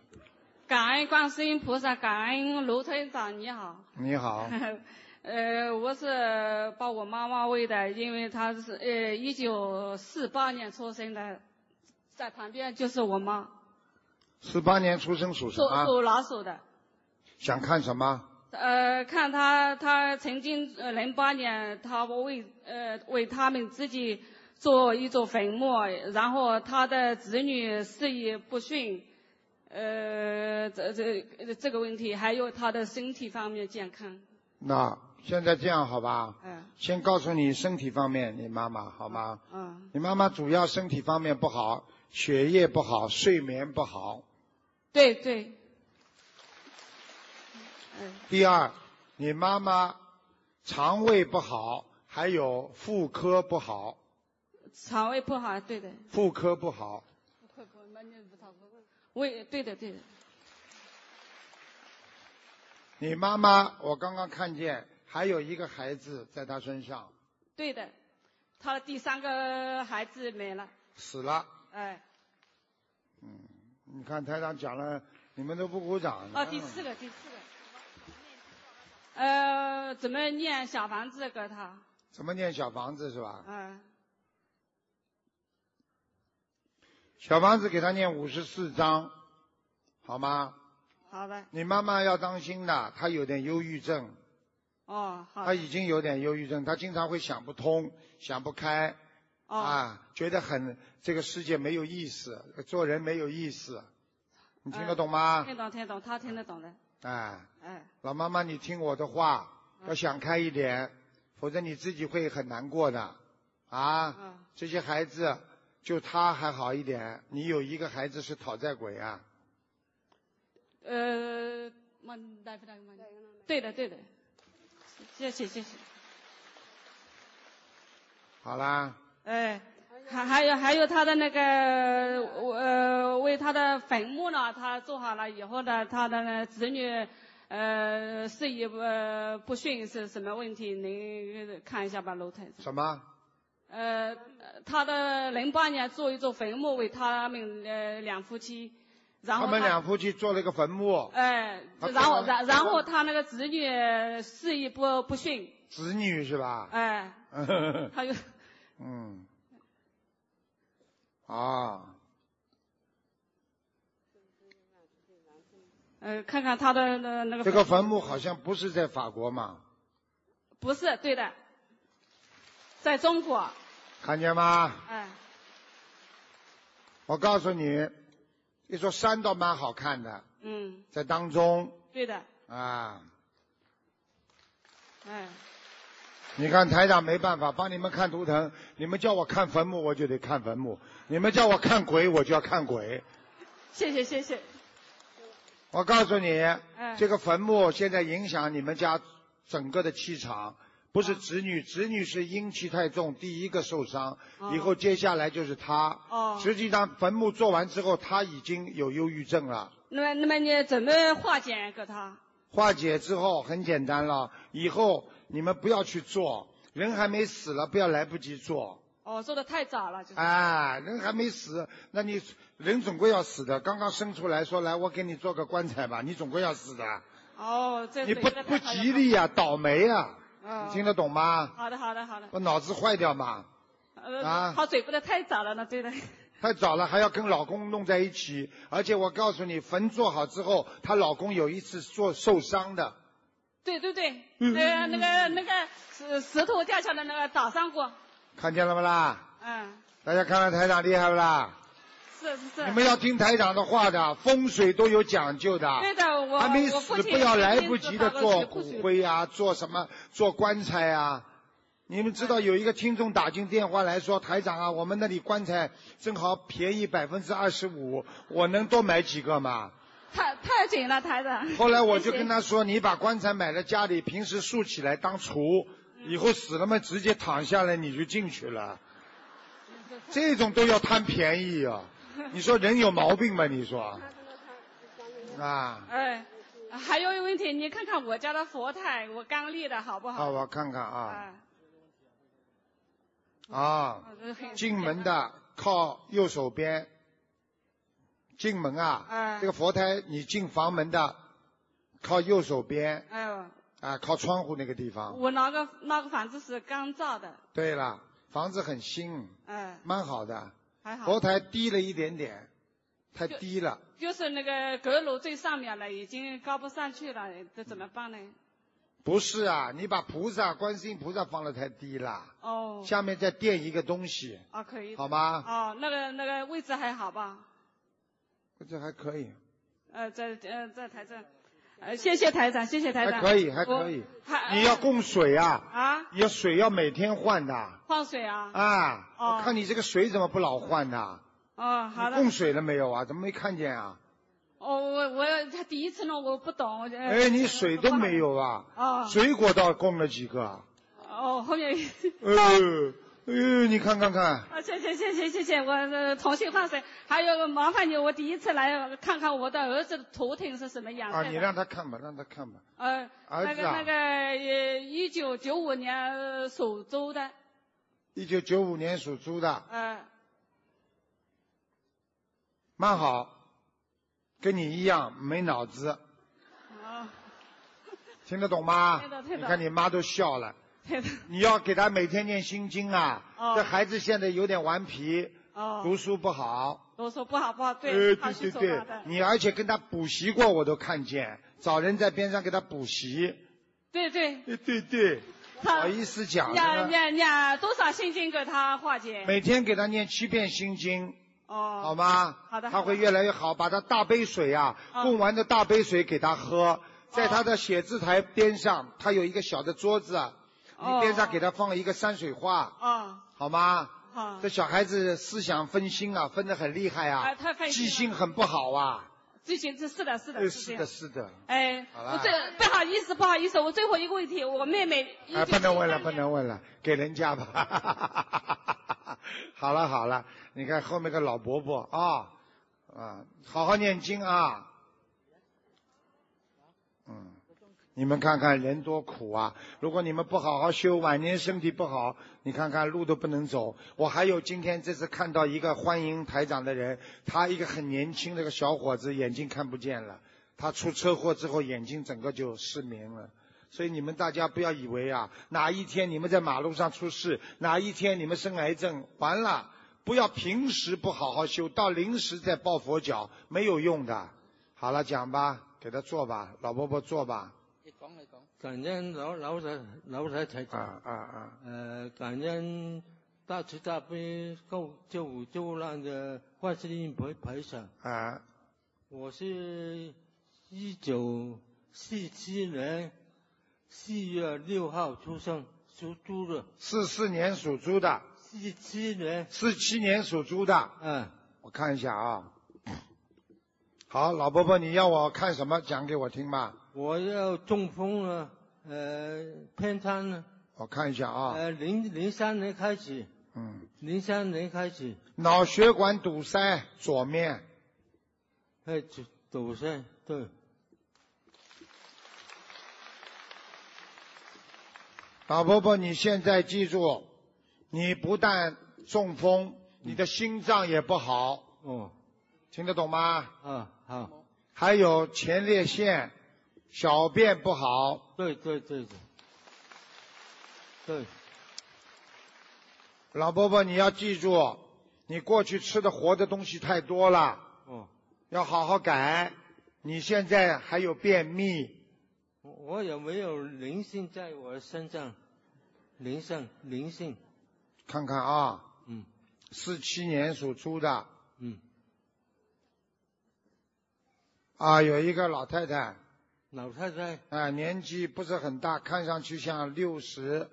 感恩观世音菩萨，感恩卢村长，你好。你好，呃，我是把我妈妈喂的，因为她是呃一九四八年出生的，在旁边就是我妈，四八年出生属什么？属属老鼠的。想看什么？呃，看他他曾经呃零八年，他为呃为他们自己做一座坟墓，然后他的子女事业不顺，呃，这这这个问题，还有他的身体方面健康。那现在这样好吧？嗯先告诉你身体方面，你妈妈好吗？嗯你妈妈主要身体方面不好，血液不好，睡眠不好。对对。嗯第二，你妈妈肠胃不好，还有妇科不好，肠胃不好，对的。妇科不好。胃，对的对的。你妈妈，我刚刚看见还有一个孩子在她身上对的，她的第三个孩子没了，死了。哎，嗯你看台长讲了，你们都不鼓掌。哦，第四个第四个，呃，怎么念小房子给他？怎么念小房子是吧？嗯，小房子给他念五十四章，好吗？好的，你妈妈要当心的，她有点忧郁症，哦，好她，已经有点忧郁症，她经常会想不通、想不开，哦，啊，觉得很这个世界没有意思，做人没有意思，你听得懂吗？听懂听懂，他听得懂的，哎，哎，老妈妈，你听我的话，嗯。要想开一点，否则你自己会很难过的。啊，嗯。这些孩子就他还好一点，你有一个孩子是讨债鬼啊。呃，对的对的，谢谢谢谢，好啦，哎，还还有还有他的那个呃为他的坟墓呢，他做好了以后呢，他的子女呃事业不不顺是什么问题？您看一下吧，楼台长。什么？呃，他的零八年做一座坟墓为他们呃两夫妻，然后他们两夫妻做了一个坟墓，哎，他然后然然后他那个子女事业不不顺，子女是吧？哎，他就嗯，啊，呃，看看他的那那个这个坟墓好像不是在法国嘛，不是对的，在中国，看见吗？哎，我告诉你，一座山倒蛮好看的，嗯，在当中。对的，啊。哎，你看台长没办法帮你们看图腾，你们叫我看坟墓我就得看坟墓，你们叫我看鬼我就要看鬼。谢谢谢谢，我告诉你，哎这个坟墓现在影响你们家整个的气场，不啊是子女，子女是阴气太重，第一个受伤，哦以后接下来就是他。哦实际上坟墓做完之后，他已经有忧郁症了。那么那么你怎么化解给他？化解之后很简单了，以后你们不要去做，人还没死了，不要来不及做。哦，做的太早了，就是。哎，人还没死，那你人总归要死的。刚刚生出来说来，我给你做个棺材吧，你总归要死的。哦，这你不不吉利呀、倒霉呀、嗯你听得懂吗？好的好的好的。我脑子坏掉嘛，呃，啊好嘴不的太早了呢，对的。太早了还要跟老公弄在一起，而且我告诉你，坟做好之后，她老公有一次做受伤的，对对对，嗯那个那个那个石石头掉下来那个打伤过，看见了不啦？嗯，大家看看台长厉害不啦？是是是。你们要听台长的话的，风水都有讲究的。对的，我还没死不要来不及的做骨灰啊，做什么做棺材啊。你们知道有一个听众打进电话来说，台长啊，我们那里棺材正好便宜百分之二十五，我能多买几个吗？太太紧了，台长。后来我就跟他说，你把棺材买在家里，平时竖起来当橱，以后死了嘛，直接躺下来你就进去了。这种都要贪便宜啊！你说人有毛病吗？你说 啊？哎，还有一个问题，你看看我家的佛台，我刚立的好不好？啊，我看看啊哎啊进门的靠右手边，进门啊，哎这个佛台你进房门的靠右手边哎呦，啊，靠窗户那个地方。我那个那个房子是刚造的，对了，房子很新，嗯，蛮好的。还好。佛台低了一点点，太低了。就是那个阁楼最上面了，已经高不上去了，这怎么办呢？不是啊，你把菩萨、观世音菩萨放的太低了，哦，下面再垫一个东西，啊可以。好吗？哦，那个那个位置还好吧？这还可以，呃，在呃在台上，呃谢谢台长，谢谢台长。还可以，还可以。还你要供水啊，啊？要水要每天换的换水啊？啊。哦我看你这个水怎么不老换的？哦，好的。你供水了没有啊？怎么没看见啊？哦，我我他第一次弄，我不懂。我就哎，你水都没有啊？哦水果倒供了几个？哦，后面。呃，呃，你看看看，啊，谢谢谢谢谢谢，我呃重新换水。还有麻烦你，我第一次来看看我的儿子的头顶是什么样子啊，你让他看吧，让他看吧。呃，儿子啊。那个那个呃，一九九五年呃属猪的，一九九五年属猪的，呃，蛮好，跟你一样没脑子，啊，听得懂吗？听得？听得你看你妈都笑了。对的，你要给他每天念心经啊。哦这孩子现在有点顽皮，哦，读书不好。读书不好不好，呃，对，他对对对你而且跟他补习过，我都看见，找人在边上给他补习。对对，对对对，好意思讲念，念念多少心经给他化解？每天给他念七遍心经，哦，好吗？好的，他会越来越好。把他大杯水啊，哦供完的大杯水给他喝，在他的写字台边上，他有一个小的桌子，你哦边上给他放了一个山水画，啊，好吗？好，这小孩子思想分心啊，分得很厉害啊哎，太费，心记性很不好啊。记性是是的是呃的，是的，。是的。哎，我这不好意思，不好意思，我最后一个问题，我妹妹一哎，不能问了，不能问了，给人家吧。好了好了，你看后面个老伯伯啊啊，好好念经啊。嗯，你们看看人多苦啊！如果你们不好好修，晚年身体不好，你看看路都不能走。我还有今天这次看到一个欢迎台长的人，他一个很年轻的一个小伙子，眼睛看不见了，他出车祸之后眼睛整个就失明了。所以你们大家不要以为啊，哪一天你们在马路上出事，哪一天你们生癌症，完了，不要平时不好好修，到临时再抱佛脚，没有用的。好了，讲吧，给他做吧，老伯伯做吧。感恩老老太老太太长。啊啊啊！呃，感恩大慈大悲救救苦救难的观世音菩菩萨。啊，我是一九四七年四月六号出生，属猪的。四四年属猪的，四七年。四七年属猪的。嗯。我看一下啊。好，老伯伯，你要我看什么？讲给我听吧。我要中风了，呃，偏瘫了。我看一下啊。呃，零零三年开始。嗯。零三年开始。脑血管堵塞，左面。哎，堵堵塞，对。老婆婆，你现在记住，你不但中风，你的心脏也不好。哦。听得懂吗？嗯，好。还有前列腺，小便不好。对对对对。对。老伯伯，你要记住，你过去吃的活的东西太多了。哦。要好好改。你现在还有便秘。我我有没有灵性在我身上？灵性灵性。看看啊。嗯。四七年属猪的。嗯。啊，有一个老太太。老太太。啊，年纪不是很大，看上去像六十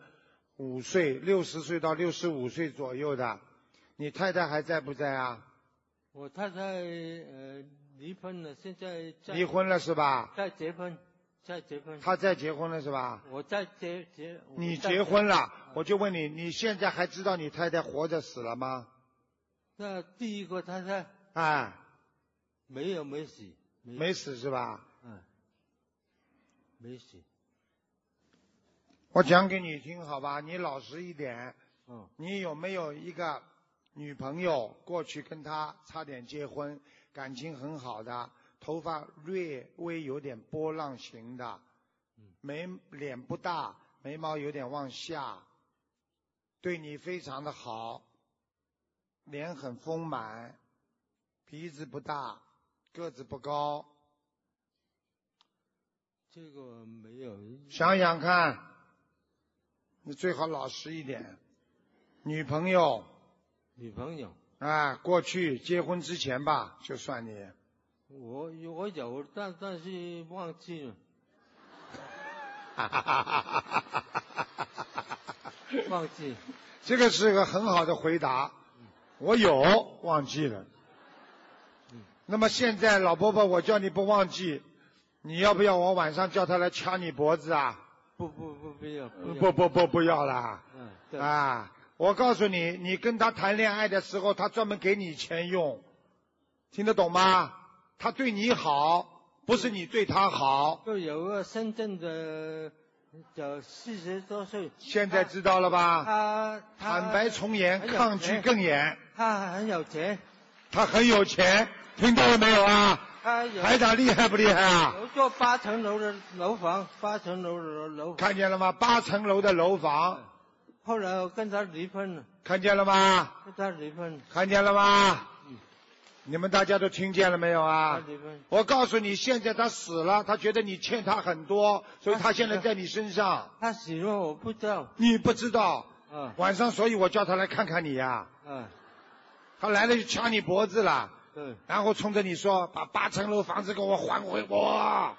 五岁，六十岁到六十五岁左右的。你太太还在不在啊？我太太呃离婚了，现在在离婚了是吧？在结婚，在结婚。她在结婚了是吧？我在结结。你结婚了，我就问你，你现在还知道你太太活着死了吗？那第一个太太。啊。没有，没死。没死是吧？嗯。没死。我讲给你听好吧，你老实一点。嗯。你有没有一个女朋友过去跟她差点结婚，感情很好的，头发略微有点波浪形的，眉脸不大，眉毛有点往下，对你非常的好，脸很丰满，鼻子不大。个子不高，这个没有。想想看，你最好老实一点。女朋友。女朋友。啊，过去结婚之前吧，就算你。我我有，但但是忘记了。哈哈哈哈哈哈！忘记。这个是个很好的回答。我有，忘记了。那么现在老婆婆，我叫你不忘记，你要不要我晚上叫他来掐你脖子啊？不不不不要不不不不要啦。嗯。啊，我告诉你，你跟他谈恋爱的时候，他专门给你钱用，听得懂吗？他对你好，不是你对他好。就有个深圳的，叫四十多岁。现在知道了吧？他坦白从严，抗拒更严。他很有钱。他很有钱。听到了没有啊？台长厉害不厉害啊？有座八层楼的楼房，八层楼的楼。看见了吗？八层楼的楼房。后来我跟他离婚了。看见了吗？跟他离婚。看见了吗？你们大家都听见了没有啊？离婚。我告诉你，现在他死了，他觉得你欠他很多，所以他现在在你身上。他死了，我不知道。你不知道？嗯。晚上，所以我叫他来看看你呀。嗯。他来了就掐你脖子了。对，然后冲着你说：“把八层楼房子给我还回我。”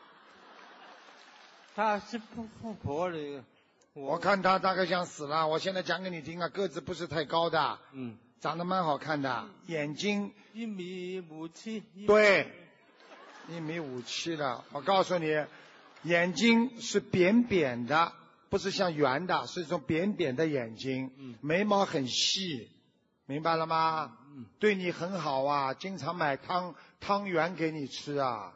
他是富富婆的，我看他大概像死了。我现在讲给你听啊，个子不是太高的，嗯，长得蛮好看的，眼睛一米五七，对，一米五七的。我告诉你，眼睛是扁扁的，不是像圆的，是一种扁扁的眼睛，嗯，眉毛很细，明白了吗？对你很好啊，经常买汤汤圆给你吃啊。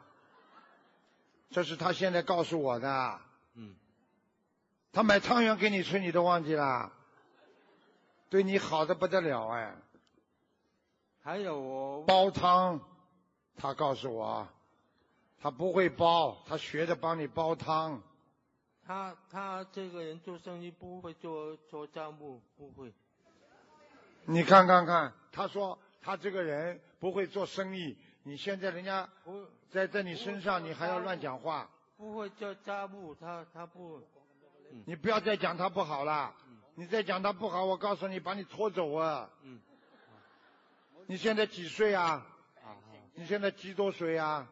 这是他现在告诉我的。嗯。他买汤圆给你吃，你都忘记了？对你好的不得了哎。还有我。煲汤，他告诉我，他不会煲，他学着帮你煲汤。他他这个人做生意不会做做账目，不会。你看看看，他说他这个人不会做生意，你现在人家我在在你身上，你还要乱讲话，不会叫家务，他他不，嗯你不要再讲他不好了。你再讲他不好，我告诉你，把你拖走啊！嗯，你现在几岁啊？啊你现在几多岁啊？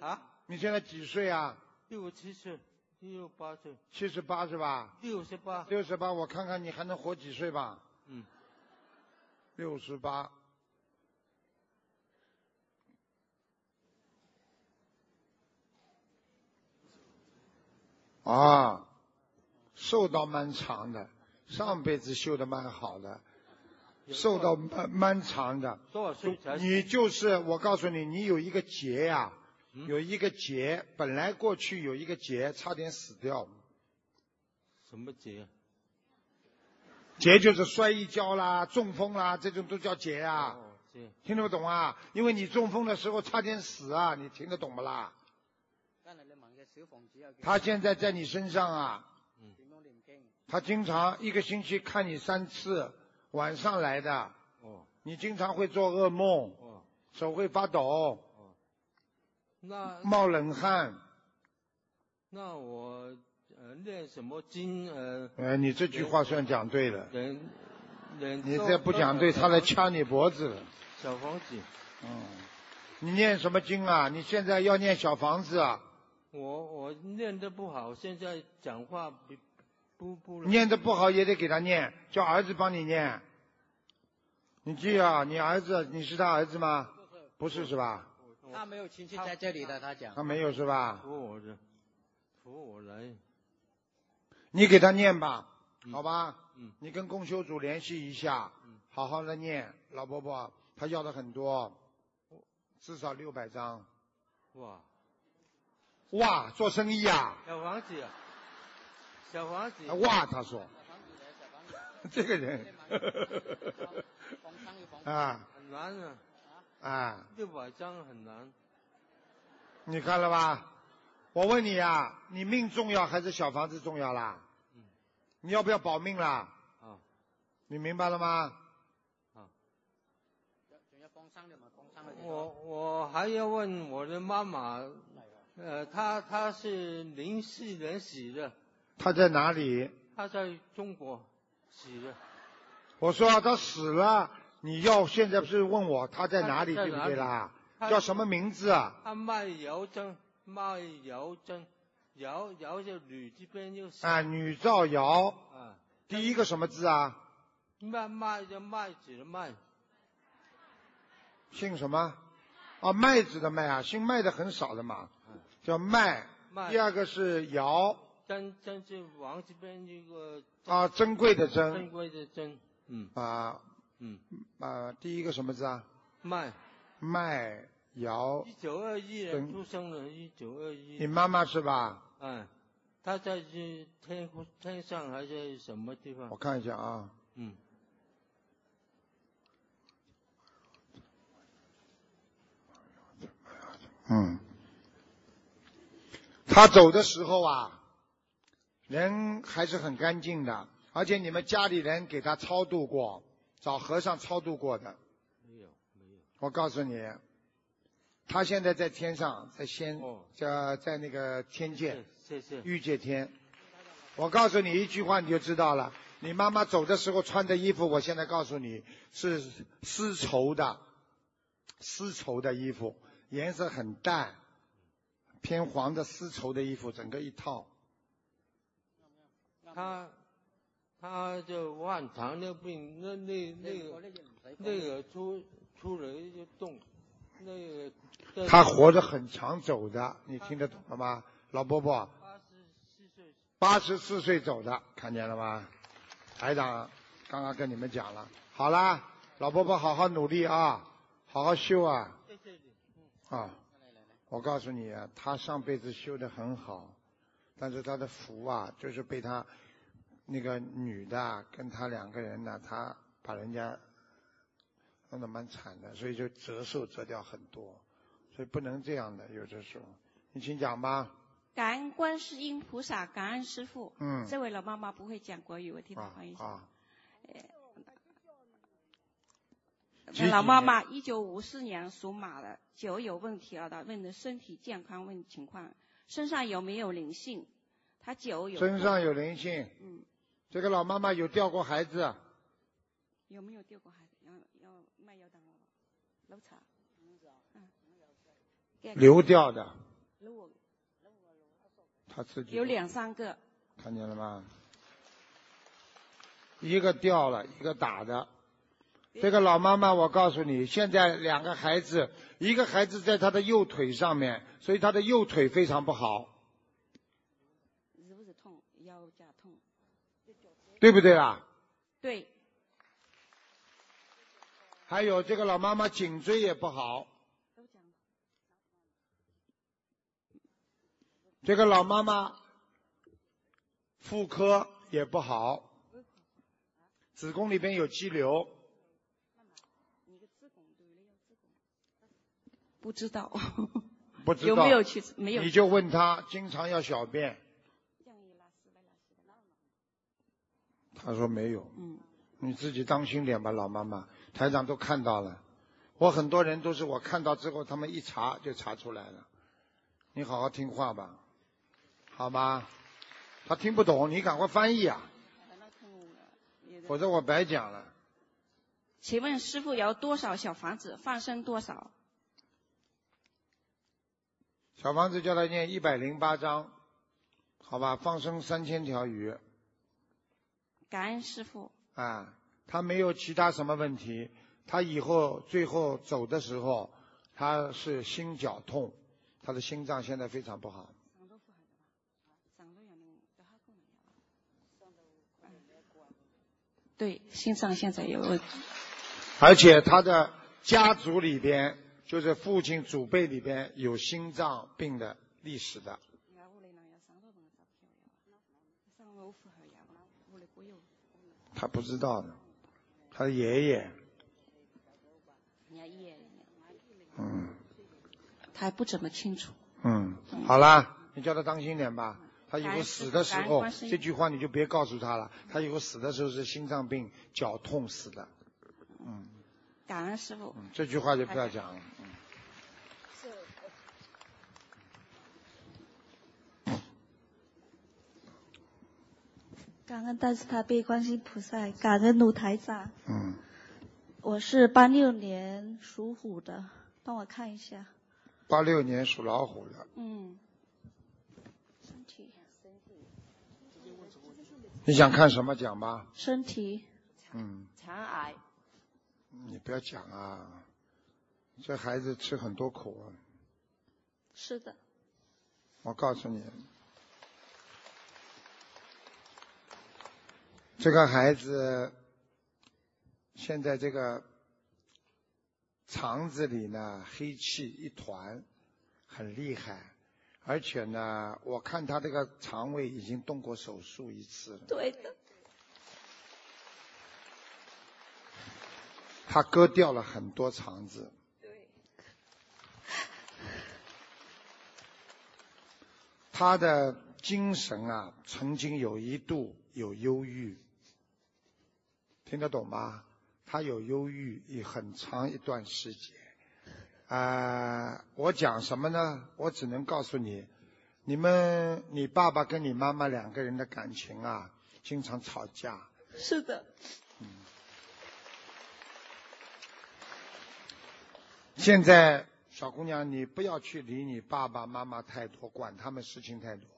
啊，你现在几岁啊？六七岁，六八岁，七十八是吧？六十八，六十八，我看看你还能活几岁吧？嗯，六十八。啊，寿到蛮长的，上辈子修的蛮好的，寿到蛮蛮长的。多少岁才？你就是我告诉你，你有一个劫呀、嗯有一个劫，本来过去有一个劫，差点死掉。什么节？劫就是摔一跤啦、中风啦，这种都叫劫啊。哦，听得不懂啊？因为你中风的时候差点死啊，你听得懂不啦？他现在在你身上啊，嗯他经常一个星期看你三次，晚上来的，哦你经常会做噩梦，哦，手会发抖，那冒冷汗。那我呃念什么经呃？呃，你这句话算讲对了，人人你再不讲对，他来掐你脖子了。小房子，嗯，你念什么经啊？你现在要念小房子啊？我我念的不好，现在讲话不不不念的不好也得给他念，叫儿子帮你念。你记啊，你儿子你是他儿子吗？不是是吧？他没有亲戚在这里的，他讲。他没有是吧？扶我的，扶我来，你给他念吧，好吧？嗯。你跟公修组联系一下，好好的念。老伯伯他要的很多，至少六百张。哇，哇，做生意啊！小房子啊，小房子，哇，他说，这个人，啊。很难啊，啊，六百张很难，你看了吧？我问你啊，你命重要还是小房子重要啦？你要不要保命啦？啊你明白了吗？我我还要问我的妈妈，呃，她她是零四年死的，她在哪里？她在中国死的，我说啊他死了，你要现在不是问我她在哪里，对不他在哪里对啦？叫什么名字啊？她卖油针，卖油针，摇摇就女这边就啊，女造谣，啊，第一个什么字啊？麦麦叫麦子的麦，姓什么？啊，麦子的麦啊，姓麦的很少的嘛，叫麦。麦第二个是尧珍珍是王这边一个。啊，珍贵的珍。珍贵的珍，嗯。啊嗯，啊，第一个什么字啊？麦，麦尧一，九二一年出生的，一九二一你，妈妈是吧？嗯，她在这天天上还是什么地方我？看一下啊，嗯，嗯，他走的时候啊，人还是很干净的，而且你们家里人给他超度过，找和尚超度过的。没有没有，我告诉你，他现在在天上，在仙，哦在在那个天界，谢谢，欲界天。我告诉你一句话，你就知道了。你妈妈走的时候穿的衣服，我现在告诉你是丝绸的，丝绸的衣服，颜色很淡，偏黄的丝绸的衣服，整个一套。他他就患糖尿病，那那那个那个出出了一个洞，那个他活得很长走的，你听得懂了吗，老伯伯？八十四岁走的，看见了吗？台长刚刚跟你们讲了，好啦，老伯伯好好努力啊，好好修啊，谢谢你，啊！我告诉你啊，他上辈子修得很好，但是他的福啊，就是被他那个女的啊跟他两个人呢，他把人家弄得蛮惨的，所以就折寿折掉很多，所以不能这样的，有的时候。你请讲吧。感恩观世音菩萨，感恩师傅。嗯这位老妈妈不会讲国语，我替她啊翻译一下。啊，老妈妈一九五四年属马的，酒有问题了的问的身体健康问情况，身上有没有灵性？她酒有身上有灵性。嗯，这个老妈妈有掉过孩子，有没有掉过孩子？要要卖药单了吧？楼查。嗯，流掉的，他自己有两三个，看见了吗？一个掉了，一个打的。这个老妈妈，我告诉你，现在两个孩子，一个孩子在她的右腿上面，所以她的右腿非常不好，是不是痛？腰架痛？对不对啊？对，还有这个老妈妈颈椎也不好，这个老妈妈妇科也不好，子宫里边有肌瘤，不知道。不知道有没有去？没有。你就问他，经常要小便。他说没有。嗯。你自己当心点吧，老妈妈。台长都看到了，我很多人都是我看到之后，他们一查就查出来了。你好好听话吧，好吧？他听不懂，你赶快翻译啊，否则我白讲了。请问师傅要多少小房子？放生多少？小房子叫他念一百零八章，好吧？放生三千条鱼感恩师傅。啊，他没有其他什么问题。他以后最后走的时候，他是心绞痛，他的心脏现在非常不好。对，心脏现在有问题。而且他的家族里边，就是父亲祖辈里边有心脏病的历史的。他不知道的，他的爷爷，嗯他还不怎么清楚。嗯，好啦，你叫他当心点吧。他以后死的时候这句话你就别告诉他了。他以后死的时候是心脏病脚痛死的，嗯，感恩师傅。这句话就不要讲了。感恩大慈大悲观世音菩萨，感恩卢台长。嗯，我是八六年属虎的，帮我看一下。八六年属老虎的，嗯。身体。你想看什么讲吧？身体。嗯，肠癌。你不要讲啊，这孩子吃很多苦啊。是的。我告诉你，这个孩子现在这个肠子里呢黑气一团，很厉害，而且呢，我看他这个肠胃已经动过手术一次了。对的。他割掉了很多肠子。对他的精神啊，曾经有一度有忧郁，听得懂吗？他有忧郁，也很长一段时间。啊、我讲什么呢？我只能告诉你，你们，你爸爸跟你妈妈两个人的感情啊，经常吵架。是的。嗯现在小姑娘，你不要去理你爸爸妈妈太多，管他们事情太多。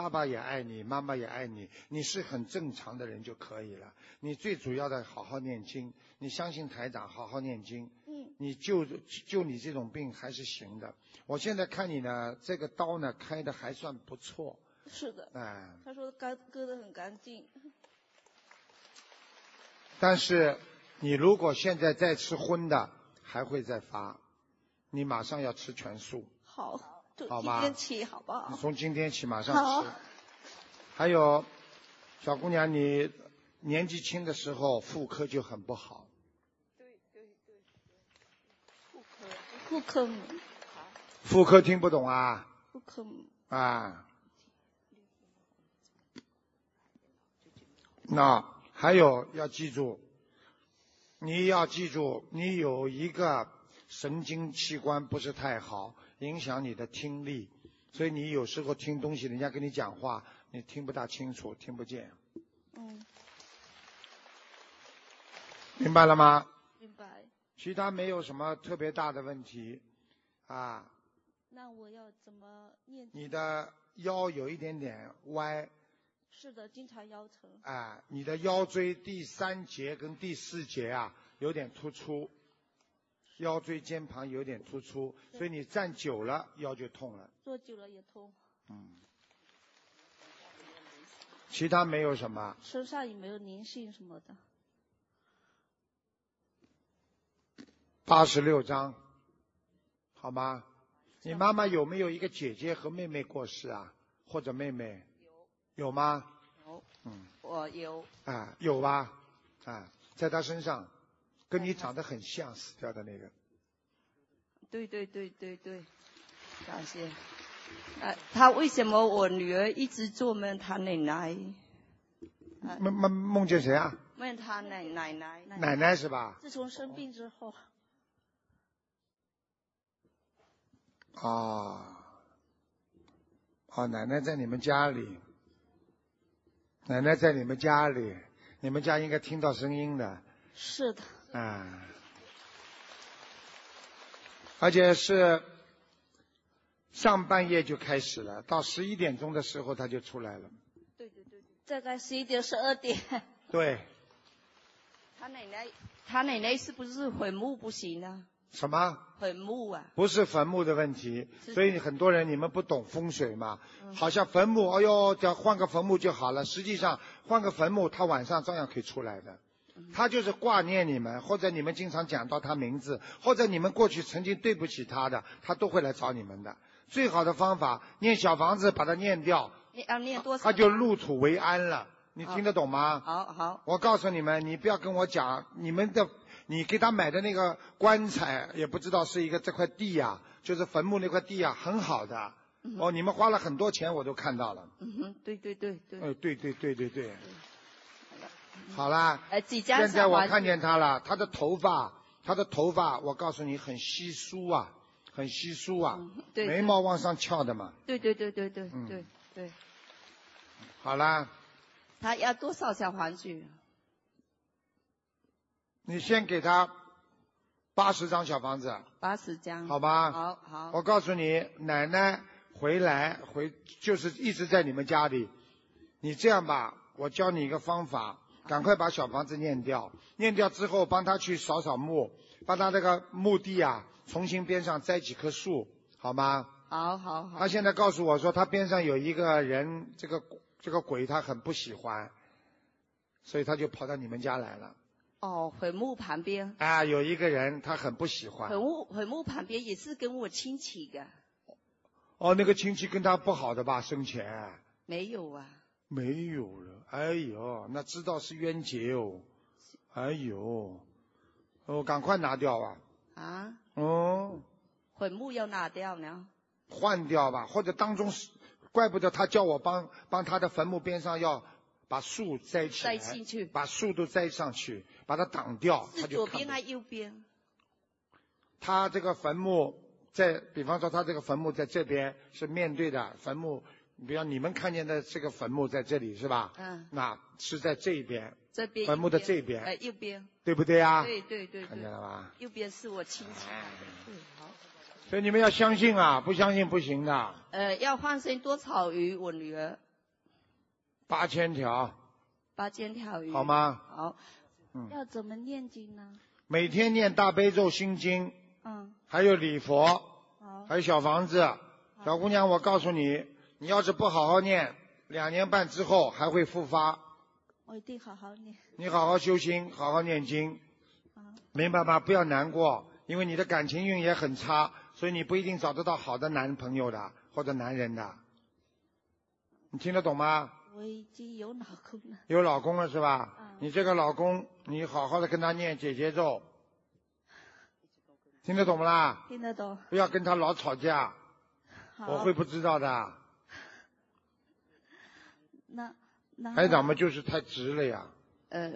爸爸也爱你，妈妈也爱你，你是很正常的人就可以了。你最主要的好好念经，你相信台长，好好念经。嗯。你就就你这种病还是行的。我现在看你呢，这个刀呢开的还算不错。是的。哎，他说割割的很干净。但是你如果现在再吃荤的，还会再发。你马上要吃全素。好，就好吧今天起好不好？从今天起马上好吃。还有，小姑娘，你年纪轻的时候妇科就很不好，对对对妇科妇科，妇科听不懂啊妇科母，啊。那还有要记住，你要记住，你有一个神经器官不是太好，影响你的听力，所以你有时候听东西，人家跟你讲话，你听不大清楚，听不见，嗯，明白了吗？明白。其他没有什么特别大的问题，啊，那我要怎么念？你的腰有一点点歪，是的，经常腰疼。啊，你的腰椎第三节跟第四节啊有点突出，腰椎间盘有点突出，所以你站久了腰就痛了。坐久了也痛。嗯，其他没有什么，身上有没有灵性什么的？八十六章，好吗？你妈妈有没有一个姐姐和妹妹过世啊？或者妹妹？有。有吗？有。嗯。我有。啊，有吧？啊，在她身上，跟你长得很像，死掉的那个。对对对对对，感谢。呃，他为什么我女儿一直做梦，她奶奶？梦梦梦见谁啊？梦她奶奶奶。奶奶是吧？自从生病之后。哦，哦，奶奶在你们家里，奶奶在你们家里，你们家应该听到声音的。是的。啊，而且是上半夜就开始了，到十一点钟的时候他就出来了。对对对，大概十一点十二点。对。他奶奶，他奶奶是不是坟墓不行呢？什么？坟墓啊？不是坟墓的问题，所以很多人你们不懂风水嘛，好像坟墓，哎呦，叫换个坟墓就好了。实际上换个坟墓，他晚上照样可以出来的。他就是挂念你们，或者你们经常讲到他名字，或者你们过去曾经对不起他的，他都会来找你们的。最好的方法，念小房子把它念掉，你要念多少？他就入土为安了。你听得懂吗？好好。我告诉你们，你不要跟我讲你们的。你给他买的那个棺材，也不知道是一个这块地呀、就是坟墓那块地呀、很好的。哦，你们花了很多钱，我都看到了。嗯哼，对对对对。呃，对对对对对。好啦。呃，几张现在我看见他了，他的头发，他的头发，我告诉你很稀疏啊，很稀疏啊，眉毛往上翘的嘛。对对对对对嗯对对。好啦，他要多少小房子？你先给他八十张小房子，八十张。好吧？好好。我告诉你，奶奶回来回就是一直在你们家里。你这样吧，我教你一个方法，赶快把小房子念掉。念掉之后，帮他去扫扫墓，帮他那个墓地啊，重新边上栽几棵树，好吗？好好好。他现在告诉我说，他边上有一个人，这个这个鬼他很不喜欢，所以他就跑到你们家来了。哦，坟墓旁边。啊，有一个人他很不喜欢。坟墓坟墓旁边也是跟我亲戚的。哦，那个亲戚跟他不好的吧，生前。没有啊。没有了，哎呦，那知道是冤结哦，哎呦，哦，赶快拿掉吧！啊？哦，坟墓要拿掉呢？换掉吧，或者当中是，怪不得他叫我帮帮他的坟墓边上要把树栽起来，栽进去把树都栽上去，把它挡掉，他是左边还右边？他这个坟墓在，比方说他这个坟墓在这边是面对的坟墓，比方你们看见的这个坟墓在这里是吧？嗯。那是在这一边，这边。坟墓的这边，哎，右边。对不对啊？对对对对。看见了吧？右边是我亲戚。嗯，好。所以你们要相信啊，不相信不行的。呃，要放生多少鱼？我女儿八千条，八千条鱼。好吗？好。嗯要怎么念经呢？每天念大悲咒心经，嗯，还有礼佛，好，还有小房子。小姑娘，我告诉你，你要是不好好念，两年半之后还会复发。我一定好好念。你好好修心，好好念经，明白吗？不要难过，因为你的感情运也很差，所以你不一定找得到好的男朋友的或者男人的。你听得懂吗？我已经有老公了。有老公了是吧？你这个老公，你好好的跟他念姐姐咒，听得懂不啦？听得懂。不要跟他老吵架，好。我会不知道的。那那。台长嘛，就是太直了呀。呃，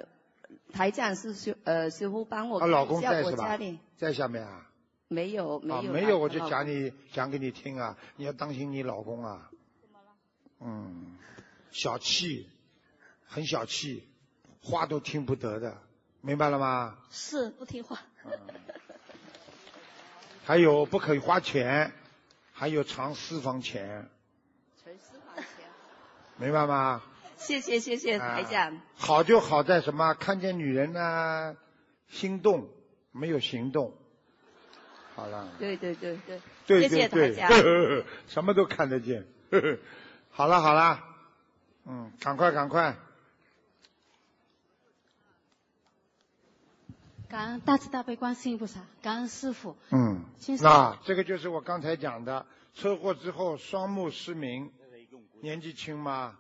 台长是师呃师傅帮我她老公在是吧家里？在下面啊？没有没啊，有没有，我就讲你讲给你听啊，你要当心你老公啊。嗯，小气，很小气，话都听不得的，明白了吗？是不听话。还有不肯花钱，还有藏私房钱，存私房钱。明白吗？谢谢谢谢啊台长。好就好在什么？看见女人呢，心动，没有行动。好了。对对对对。对谢谢对台长。什么都看得见。好了好了，嗯，赶快赶快，感恩大慈大悲观世音菩萨，感恩师傅。嗯那这个就是我刚才讲的，车祸之后双目失明，年纪轻吗？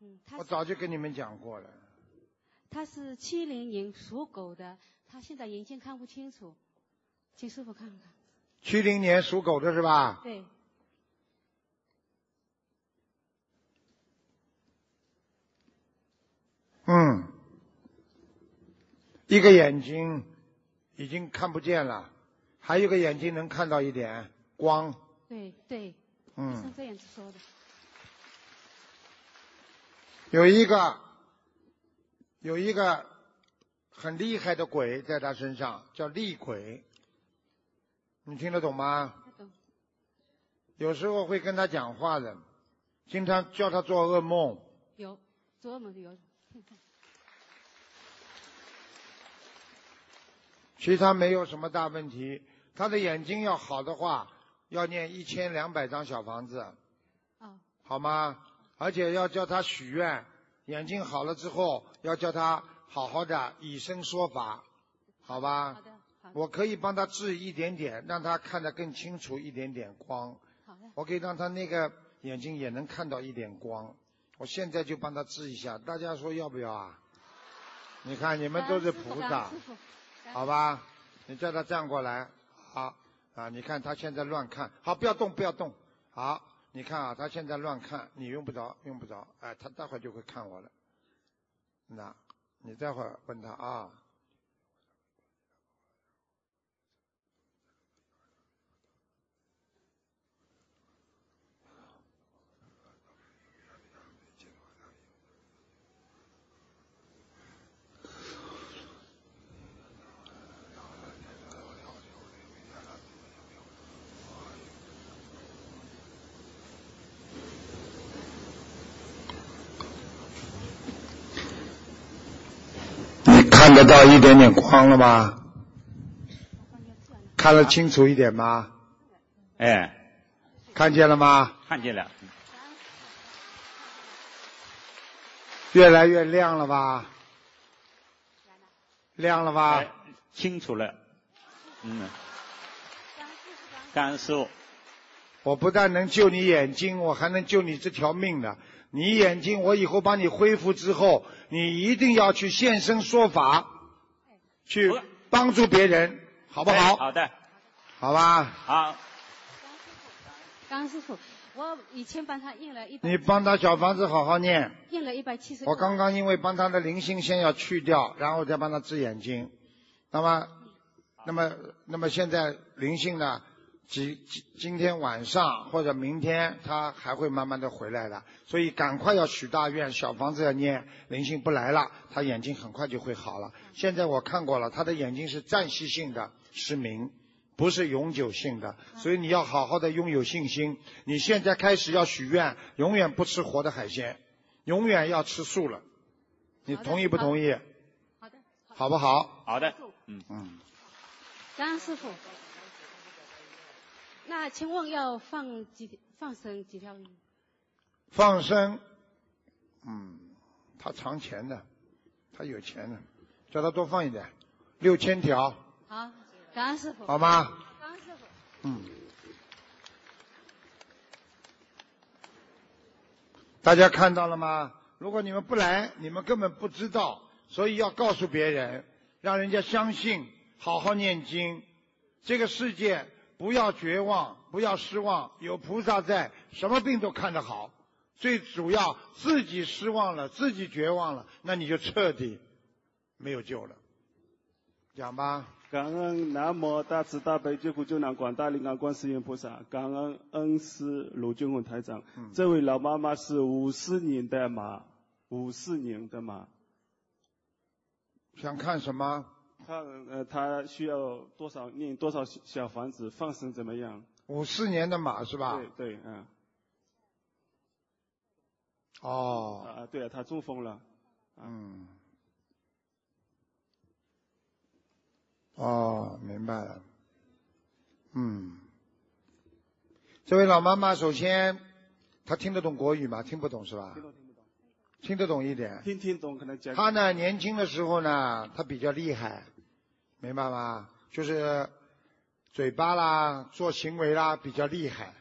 嗯，他我早就跟你们讲过了。他是七零年属狗的，他现在眼睛看不清楚，请师傅看看。七零年属狗的是吧？对，嗯，一个眼睛已经看不见了，还有个眼睛能看到一点光。对对，嗯医生这样子说的。有一个有一个很厉害的鬼在他身上，叫厉鬼。你听得懂吗？懂有时候会跟他讲话的，经常叫他做噩梦。有，做噩梦有。其他没有什么大问题。他的眼睛要好的话，要念一千两百张小房子，哦，好吗？而且要叫他许愿，眼睛好了之后，要叫他好好的以身说法，好吧？好的，好的，我可以帮他治一点点，让他看得更清楚一点点光。好的。我可以让他那个眼睛也能看到一点光。我现在就帮他治一下，大家说要不要啊？你看你们都是菩萨，好吧？你叫他站过来，好啊！你看他现在乱看，好，不要动，不要动，好，你看啊，他现在乱看，你用不着，用不着，哎，他待会就会看我了。那，你待会问他啊。看到一点点光了吗？看得清楚一点吗？哎，看见了吗？看见了，越来越亮了吧？亮了吧？哎清楚了，嗯，感恩师傅，我不但能救你眼睛，我还能救你这条命呢。你眼睛，我以后帮你恢复之后，你一定要去现身说法，去帮助别人，好不哎好？好的，好吧？好，感恩师傅，我以前帮他印了一百，你帮他小房子好好念。印了一百七十。我刚刚因为帮他的灵性先要去掉，然后再帮他治眼睛。那么，那么，那么现在灵性呢？今今今天晚上或者明天，他还会慢慢的回来的。所以赶快要许大愿，小房子要念，灵性不来了，他眼睛很快就会好了。现在我看过了，他的眼睛是暂时性的失明，不是永久性的，所以你要好好的拥有信心。你现在开始要许愿，永远不吃活的海鲜，永远要吃素了。你同意不同意？好的，好不好？好的，嗯嗯，张师傅。那请问要放几放生几条鱼？放生，嗯，他藏钱的，他有钱的，叫他多放一点，六千条，好，感恩师傅。好吗？感恩师傅。嗯。大家看到了吗？如果你们不来，你们根本不知道，所以要告诉别人，让人家相信，好好念经。这个世界不要绝望，不要失望，有菩萨在，什么病都看得好。最主要自己失望了，自己绝望了，那你就彻底没有救了。讲吧。感恩南无大慈大悲救苦救难广大灵感观世音菩萨，感恩恩师卢俊宏台长。嗯这位老妈妈是五四年的马，五四年的马。想看什么？她呃，他需要多少念多少小小房子，放生怎么样？五四年的马是吧？对对，嗯。哦。啊，对啊，他中风了。嗯。哦，明白了。嗯，这位老妈妈，首先她听得懂国语吗？听不懂是吧？听懂听不懂？听得懂一点。听听懂可能讲。她呢，年轻的时候呢，她比较厉害，明白吗？就是嘴巴啦，做行为啦比较厉害，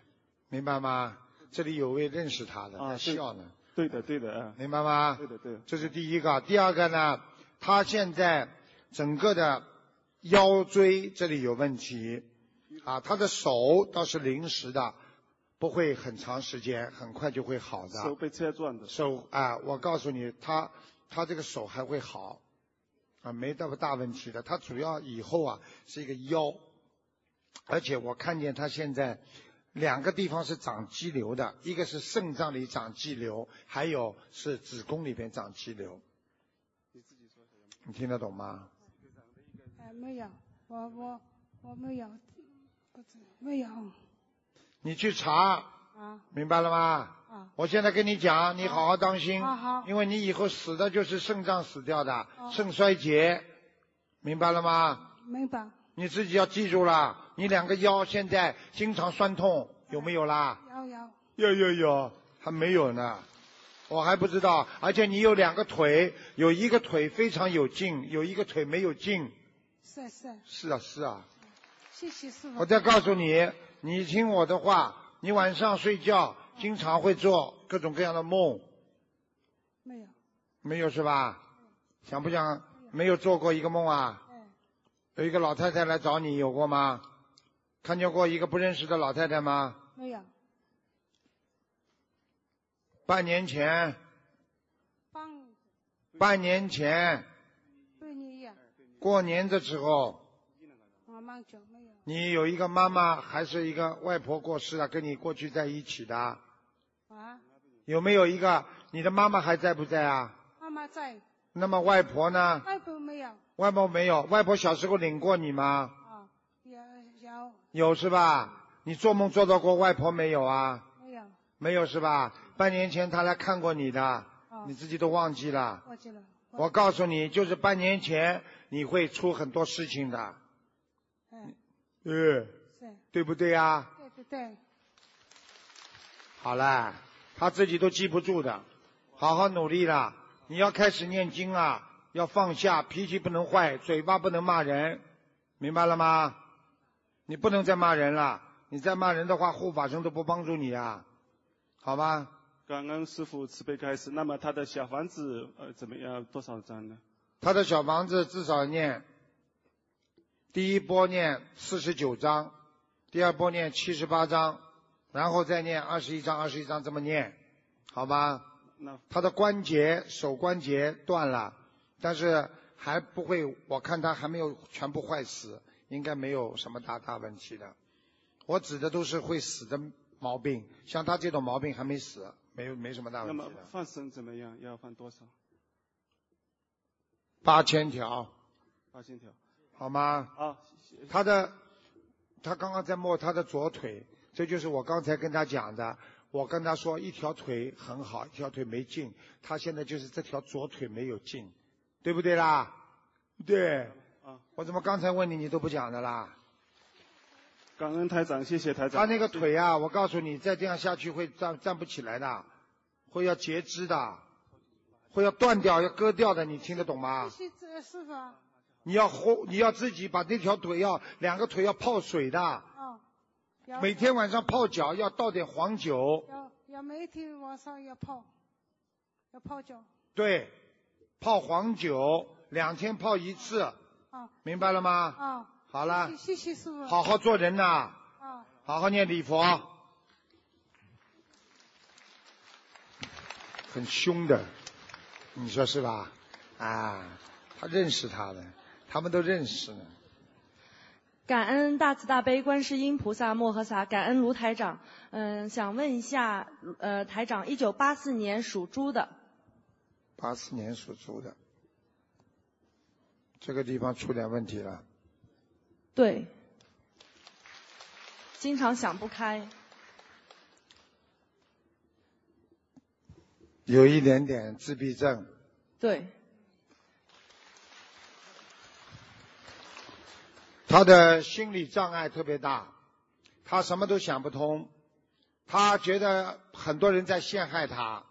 明白吗？这里有位认识他的，啊在笑呢，对的对的啊。明白吗？对的对的。这是第一个，第二个呢，他现在整个的腰椎这里有问题，啊，他的手倒是临时的，不会很长时间，很快就会好的。手被车撞的。手啊，我告诉你，他他这个手还会好，啊，没那么大问题的。他主要以后啊是一个腰，而且我看见他现在两个地方是长肌瘤的，一个是肾脏里长肌瘤，还有是子宫里边长肌瘤。你听得懂吗？哎，没有，我我我没有，不知没有你去查，啊明白了吗？啊我现在跟你讲，你好好当心，因为你以后死的就是肾脏死掉的，哦肾衰竭，明白了吗？明白你自己要记住了，你两个腰现在经常酸痛，有没有啦？有有有有有，还没有呢，我还不知道。而且你有两个腿，有一个腿非常有劲，有一个腿没有劲。是是，是啊是啊，谢谢师傅。我再告诉你，你听我的话，你晚上睡觉经常会做各种各样的梦，没有没有是吧？想不想？没有做过一个梦啊？有一个老太太来找你，有过吗？看见过一个不认识的老太太吗？没有半年前，半半年前对你一样，过年的时候，我蛮久没有你有一个妈妈还是一个外婆过世了，跟你过去在一起的，啊，有没有一个你的妈妈还在不在啊？妈妈在，那么外婆呢？外婆没有外婆没有，外婆小时候领过你吗？啊，有有有是吧？你做梦做到过外婆没有啊？没有没有是吧？半年前她来看过你的，哦你自己都忘记了。忘记了我告诉你，就是半年前你会出很多事情的，嗯呃，是对不对啊？对对对好了，他自己都记不住的，好好努力啦。你要开始念经啊，要放下，脾气不能坏，嘴巴不能骂人，明白了吗？你不能再骂人了，你再骂人的话，护法神都不帮助你啊，好吧？感恩师傅慈悲开示。那么他的小房子呃怎么样？多少张呢？他的小房子至少念，第一波念四十九章，第二波念七十八章，然后再念二十一章，二十一章这么念，好吧？那他的关节手关节断了，但是还不会，我看他还没有全部坏死，应该没有什么大大问题的。我指的都是会死的毛病，像他这种毛病还没死，没有没什么大问题的。放生怎么样？要放多少？八千条，八千条。好吗？啊，他的他刚刚在摸他的左腿，这就是我刚才跟他讲的。我跟他说一条腿很好，一条腿没劲，他现在就是这条左腿没有劲，对不对啦？对。啊。我怎么刚才问你你都不讲的啦？感恩台长，谢谢台长。他那个腿啊，我告诉你，再这样下去会站站不起来的，会要截肢的，会要断掉、要割掉的，你听得懂吗？谢谢这个师傅啊，你要喝，你要自己把那条腿要两个腿要泡水的，每天晚上泡脚要倒点黄酒，要要每天晚上要泡，要泡脚，对，泡黄酒，两天泡一次，啊明白了吗？啊，好了，谢谢师傅，好好做人呐，啊，好好念礼佛，很凶的，你说是吧？啊，他他认识他的，他们都认识呢。感恩大慈大悲观世音菩萨摩诃萨，感恩卢台长。嗯，想问一下，呃，台长，一九八四年属猪的，八四年属猪的，这个地方出点问题了。对，经常想不开，有一点点自闭症，对，他的心理障碍特别大，他什么都想不通，他觉得很多人在陷害他，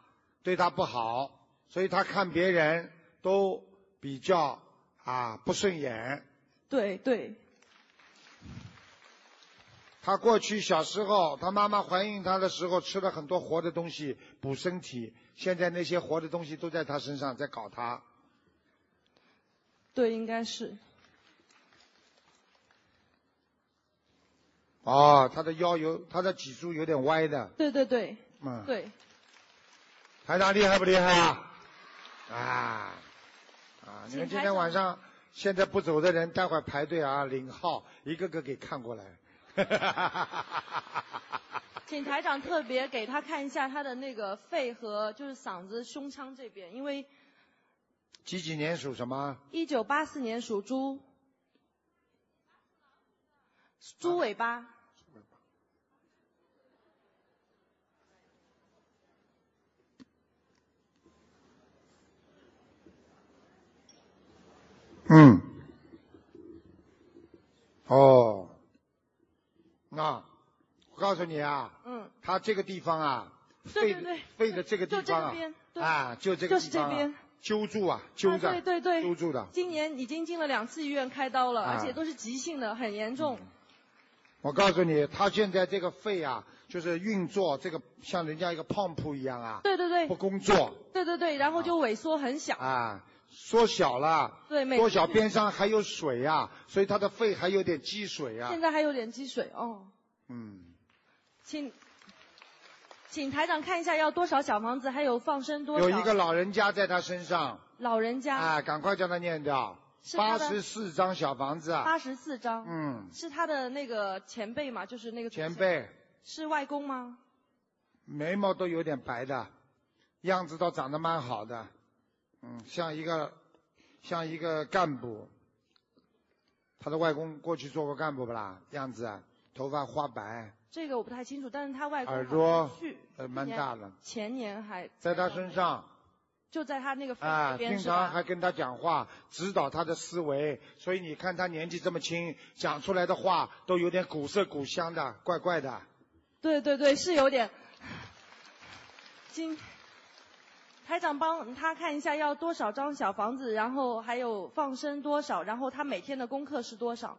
对他不好，所以他看别人都比较啊不顺眼。对对，他过去小时候，他妈妈怀孕他的时候吃了很多活的东西补身体，现在那些活的东西都在他身上在搞他。对，应该是。哦，他的腰有，他的脊柱有点歪的。对对对，嗯，对，台长厉害不厉害啊？啊啊！你请们今天晚上现在不走的人，待会儿排队啊，领号，一个个给看过来。请台长特别给他看一下他的那个肺和就是嗓子、胸腔这边，因为几几年属什么？一九八四年属猪，猪尾巴。嗯。哦。那我告诉你啊，嗯，他这个地方啊，肺对对对。肺的这个地就这方啊个边，对。啊，就这个就是地方啊这边。揪住啊，揪着，啊，对对对，揪住的。今年已经进了两次医院开刀了，而且都是急性的，很严重。我告诉你，他现在这个肺啊，就是运作这个像人家一个 pump 一样啊，对对对。不，工作。对对对，然后就萎缩很小。啊，缩小了，对，每缩小边上还有水啊，所以他的肺还有点积水啊。现。在还有点积水哦，嗯，请请台长看一下要多少小房子，还有放生多少？有一个老人家在他身上，老人家。啊，赶快叫他念掉，是他的。八十四张小房子啊，八十四张，嗯，是他的那个前辈嘛，就是那个前辈。是外公吗？眉毛都有点白的，样子倒长得蛮好的，嗯，像一个像一个干部。他的外公过去做过干部不啦？样子啊，头发花白，这个我不太清楚，但是他外公耳朵呃蛮大的，前年还在他身上就在他那个肺啊，经？常还跟他讲话，指导他的思维。所以你看他年纪这么轻，讲出来的话都有点古色古香的，怪怪的。对对对，是有点。今台长帮他看一下要多少张小房子，然后还有放生多少，然后他每天的功课是多少？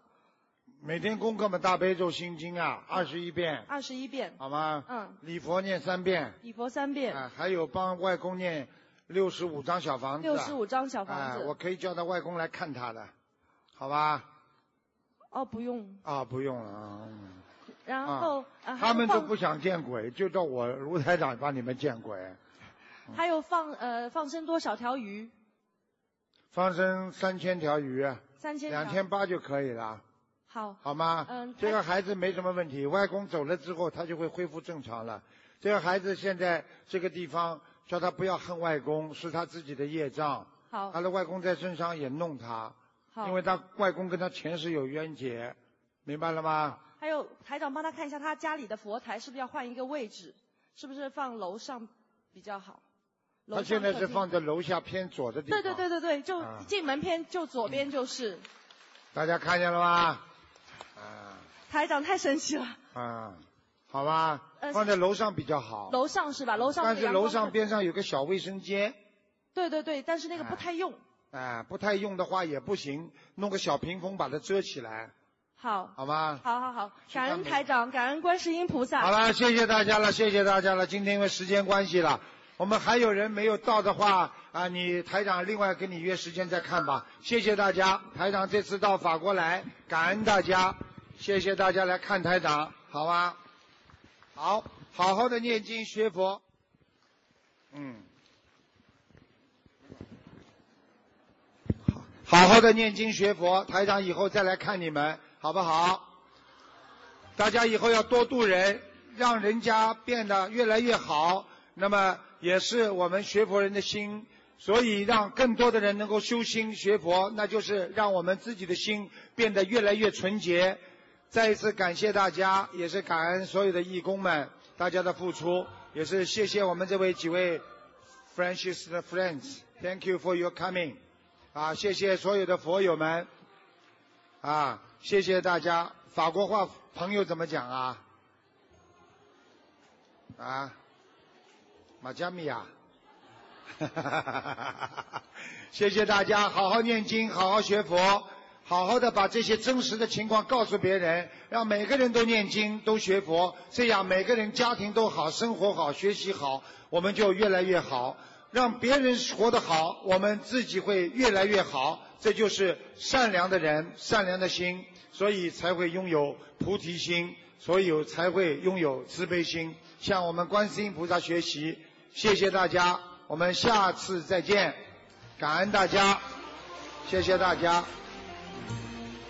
每天功课嘛，大悲咒心经啊，二十一遍，二十一遍。好吗？嗯。礼佛念三遍，礼佛三遍，啊，还有帮外公念六十五张小房子。六十五张小房啊，子。我可以叫他外公来看他的，好吧？哦，不用。啊，不用了啊。嗯然后、呃他们都不想见鬼，就叫我卢台长帮你们见鬼。还有放呃放生多少条鱼？放生三千条鱼，三千条。两千八就可以了，好。好吗？嗯这个孩子没什么问题，外公走了之后，他就会恢复正常了。这个孩子现在这个地方叫他不要恨外公，是他自己的业障。好他的外公在身上也弄他，好。因为他外公跟他前世有冤结，明白了吗？还有台长帮他看一下他家里的佛台是不是要换一个位置，是不是放楼上比较好？楼他上现在是放在楼下偏左的地方。对对对对对，就啊进门偏就左边就是。大家看见了吗？啊台长太神奇了，啊，好吧，呃放在楼上比较好。楼上是吧？楼上但是楼阳光客上边上有个小卫生间，对对对，但是那个不太用。啊，不太用的话也不行，弄个小屏风把它遮起来，好，好吗？好好好，感恩台长，感恩观世音菩萨。好了，谢谢大家了，谢谢大家了。今天因为时间关系了，我们还有人没有到的话啊，你台长另外跟你约时间再看吧。谢谢大家，台长这次到法国来，感恩大家，谢谢大家来看台长，好吧？好，好好的念经学佛，嗯。好，好的念经学佛，台长以后再来看你们，好不好？大家以后要多度人，让人家变得越来越好。那么也是我们学佛人的心，所以让更多的人能够修心学佛，那就是让我们自己的心变得越来越纯洁。再一次感谢大家，也是感恩所有的义工们大家的付出，也是谢谢我们这位几位 Francis 的 friends，Thank you for your coming。啊，谢谢所有的佛友们，啊，谢谢大家。法国话朋友怎么讲啊？啊，马加米亚。谢谢大家，好好念经，好好学佛，好好的把这些真实的情况告诉别人，让每个人都念经，都学佛，这样每个人家庭都好，生活好，学习好，我们就越来越好。让别人活得好，我们自己会越来越好。这就是善良的人，善良的心，所以才会拥有菩提心，所以才会拥有慈悲心。向我们观世音菩萨学习，谢谢大家我们下次再见。感恩大家谢谢大家。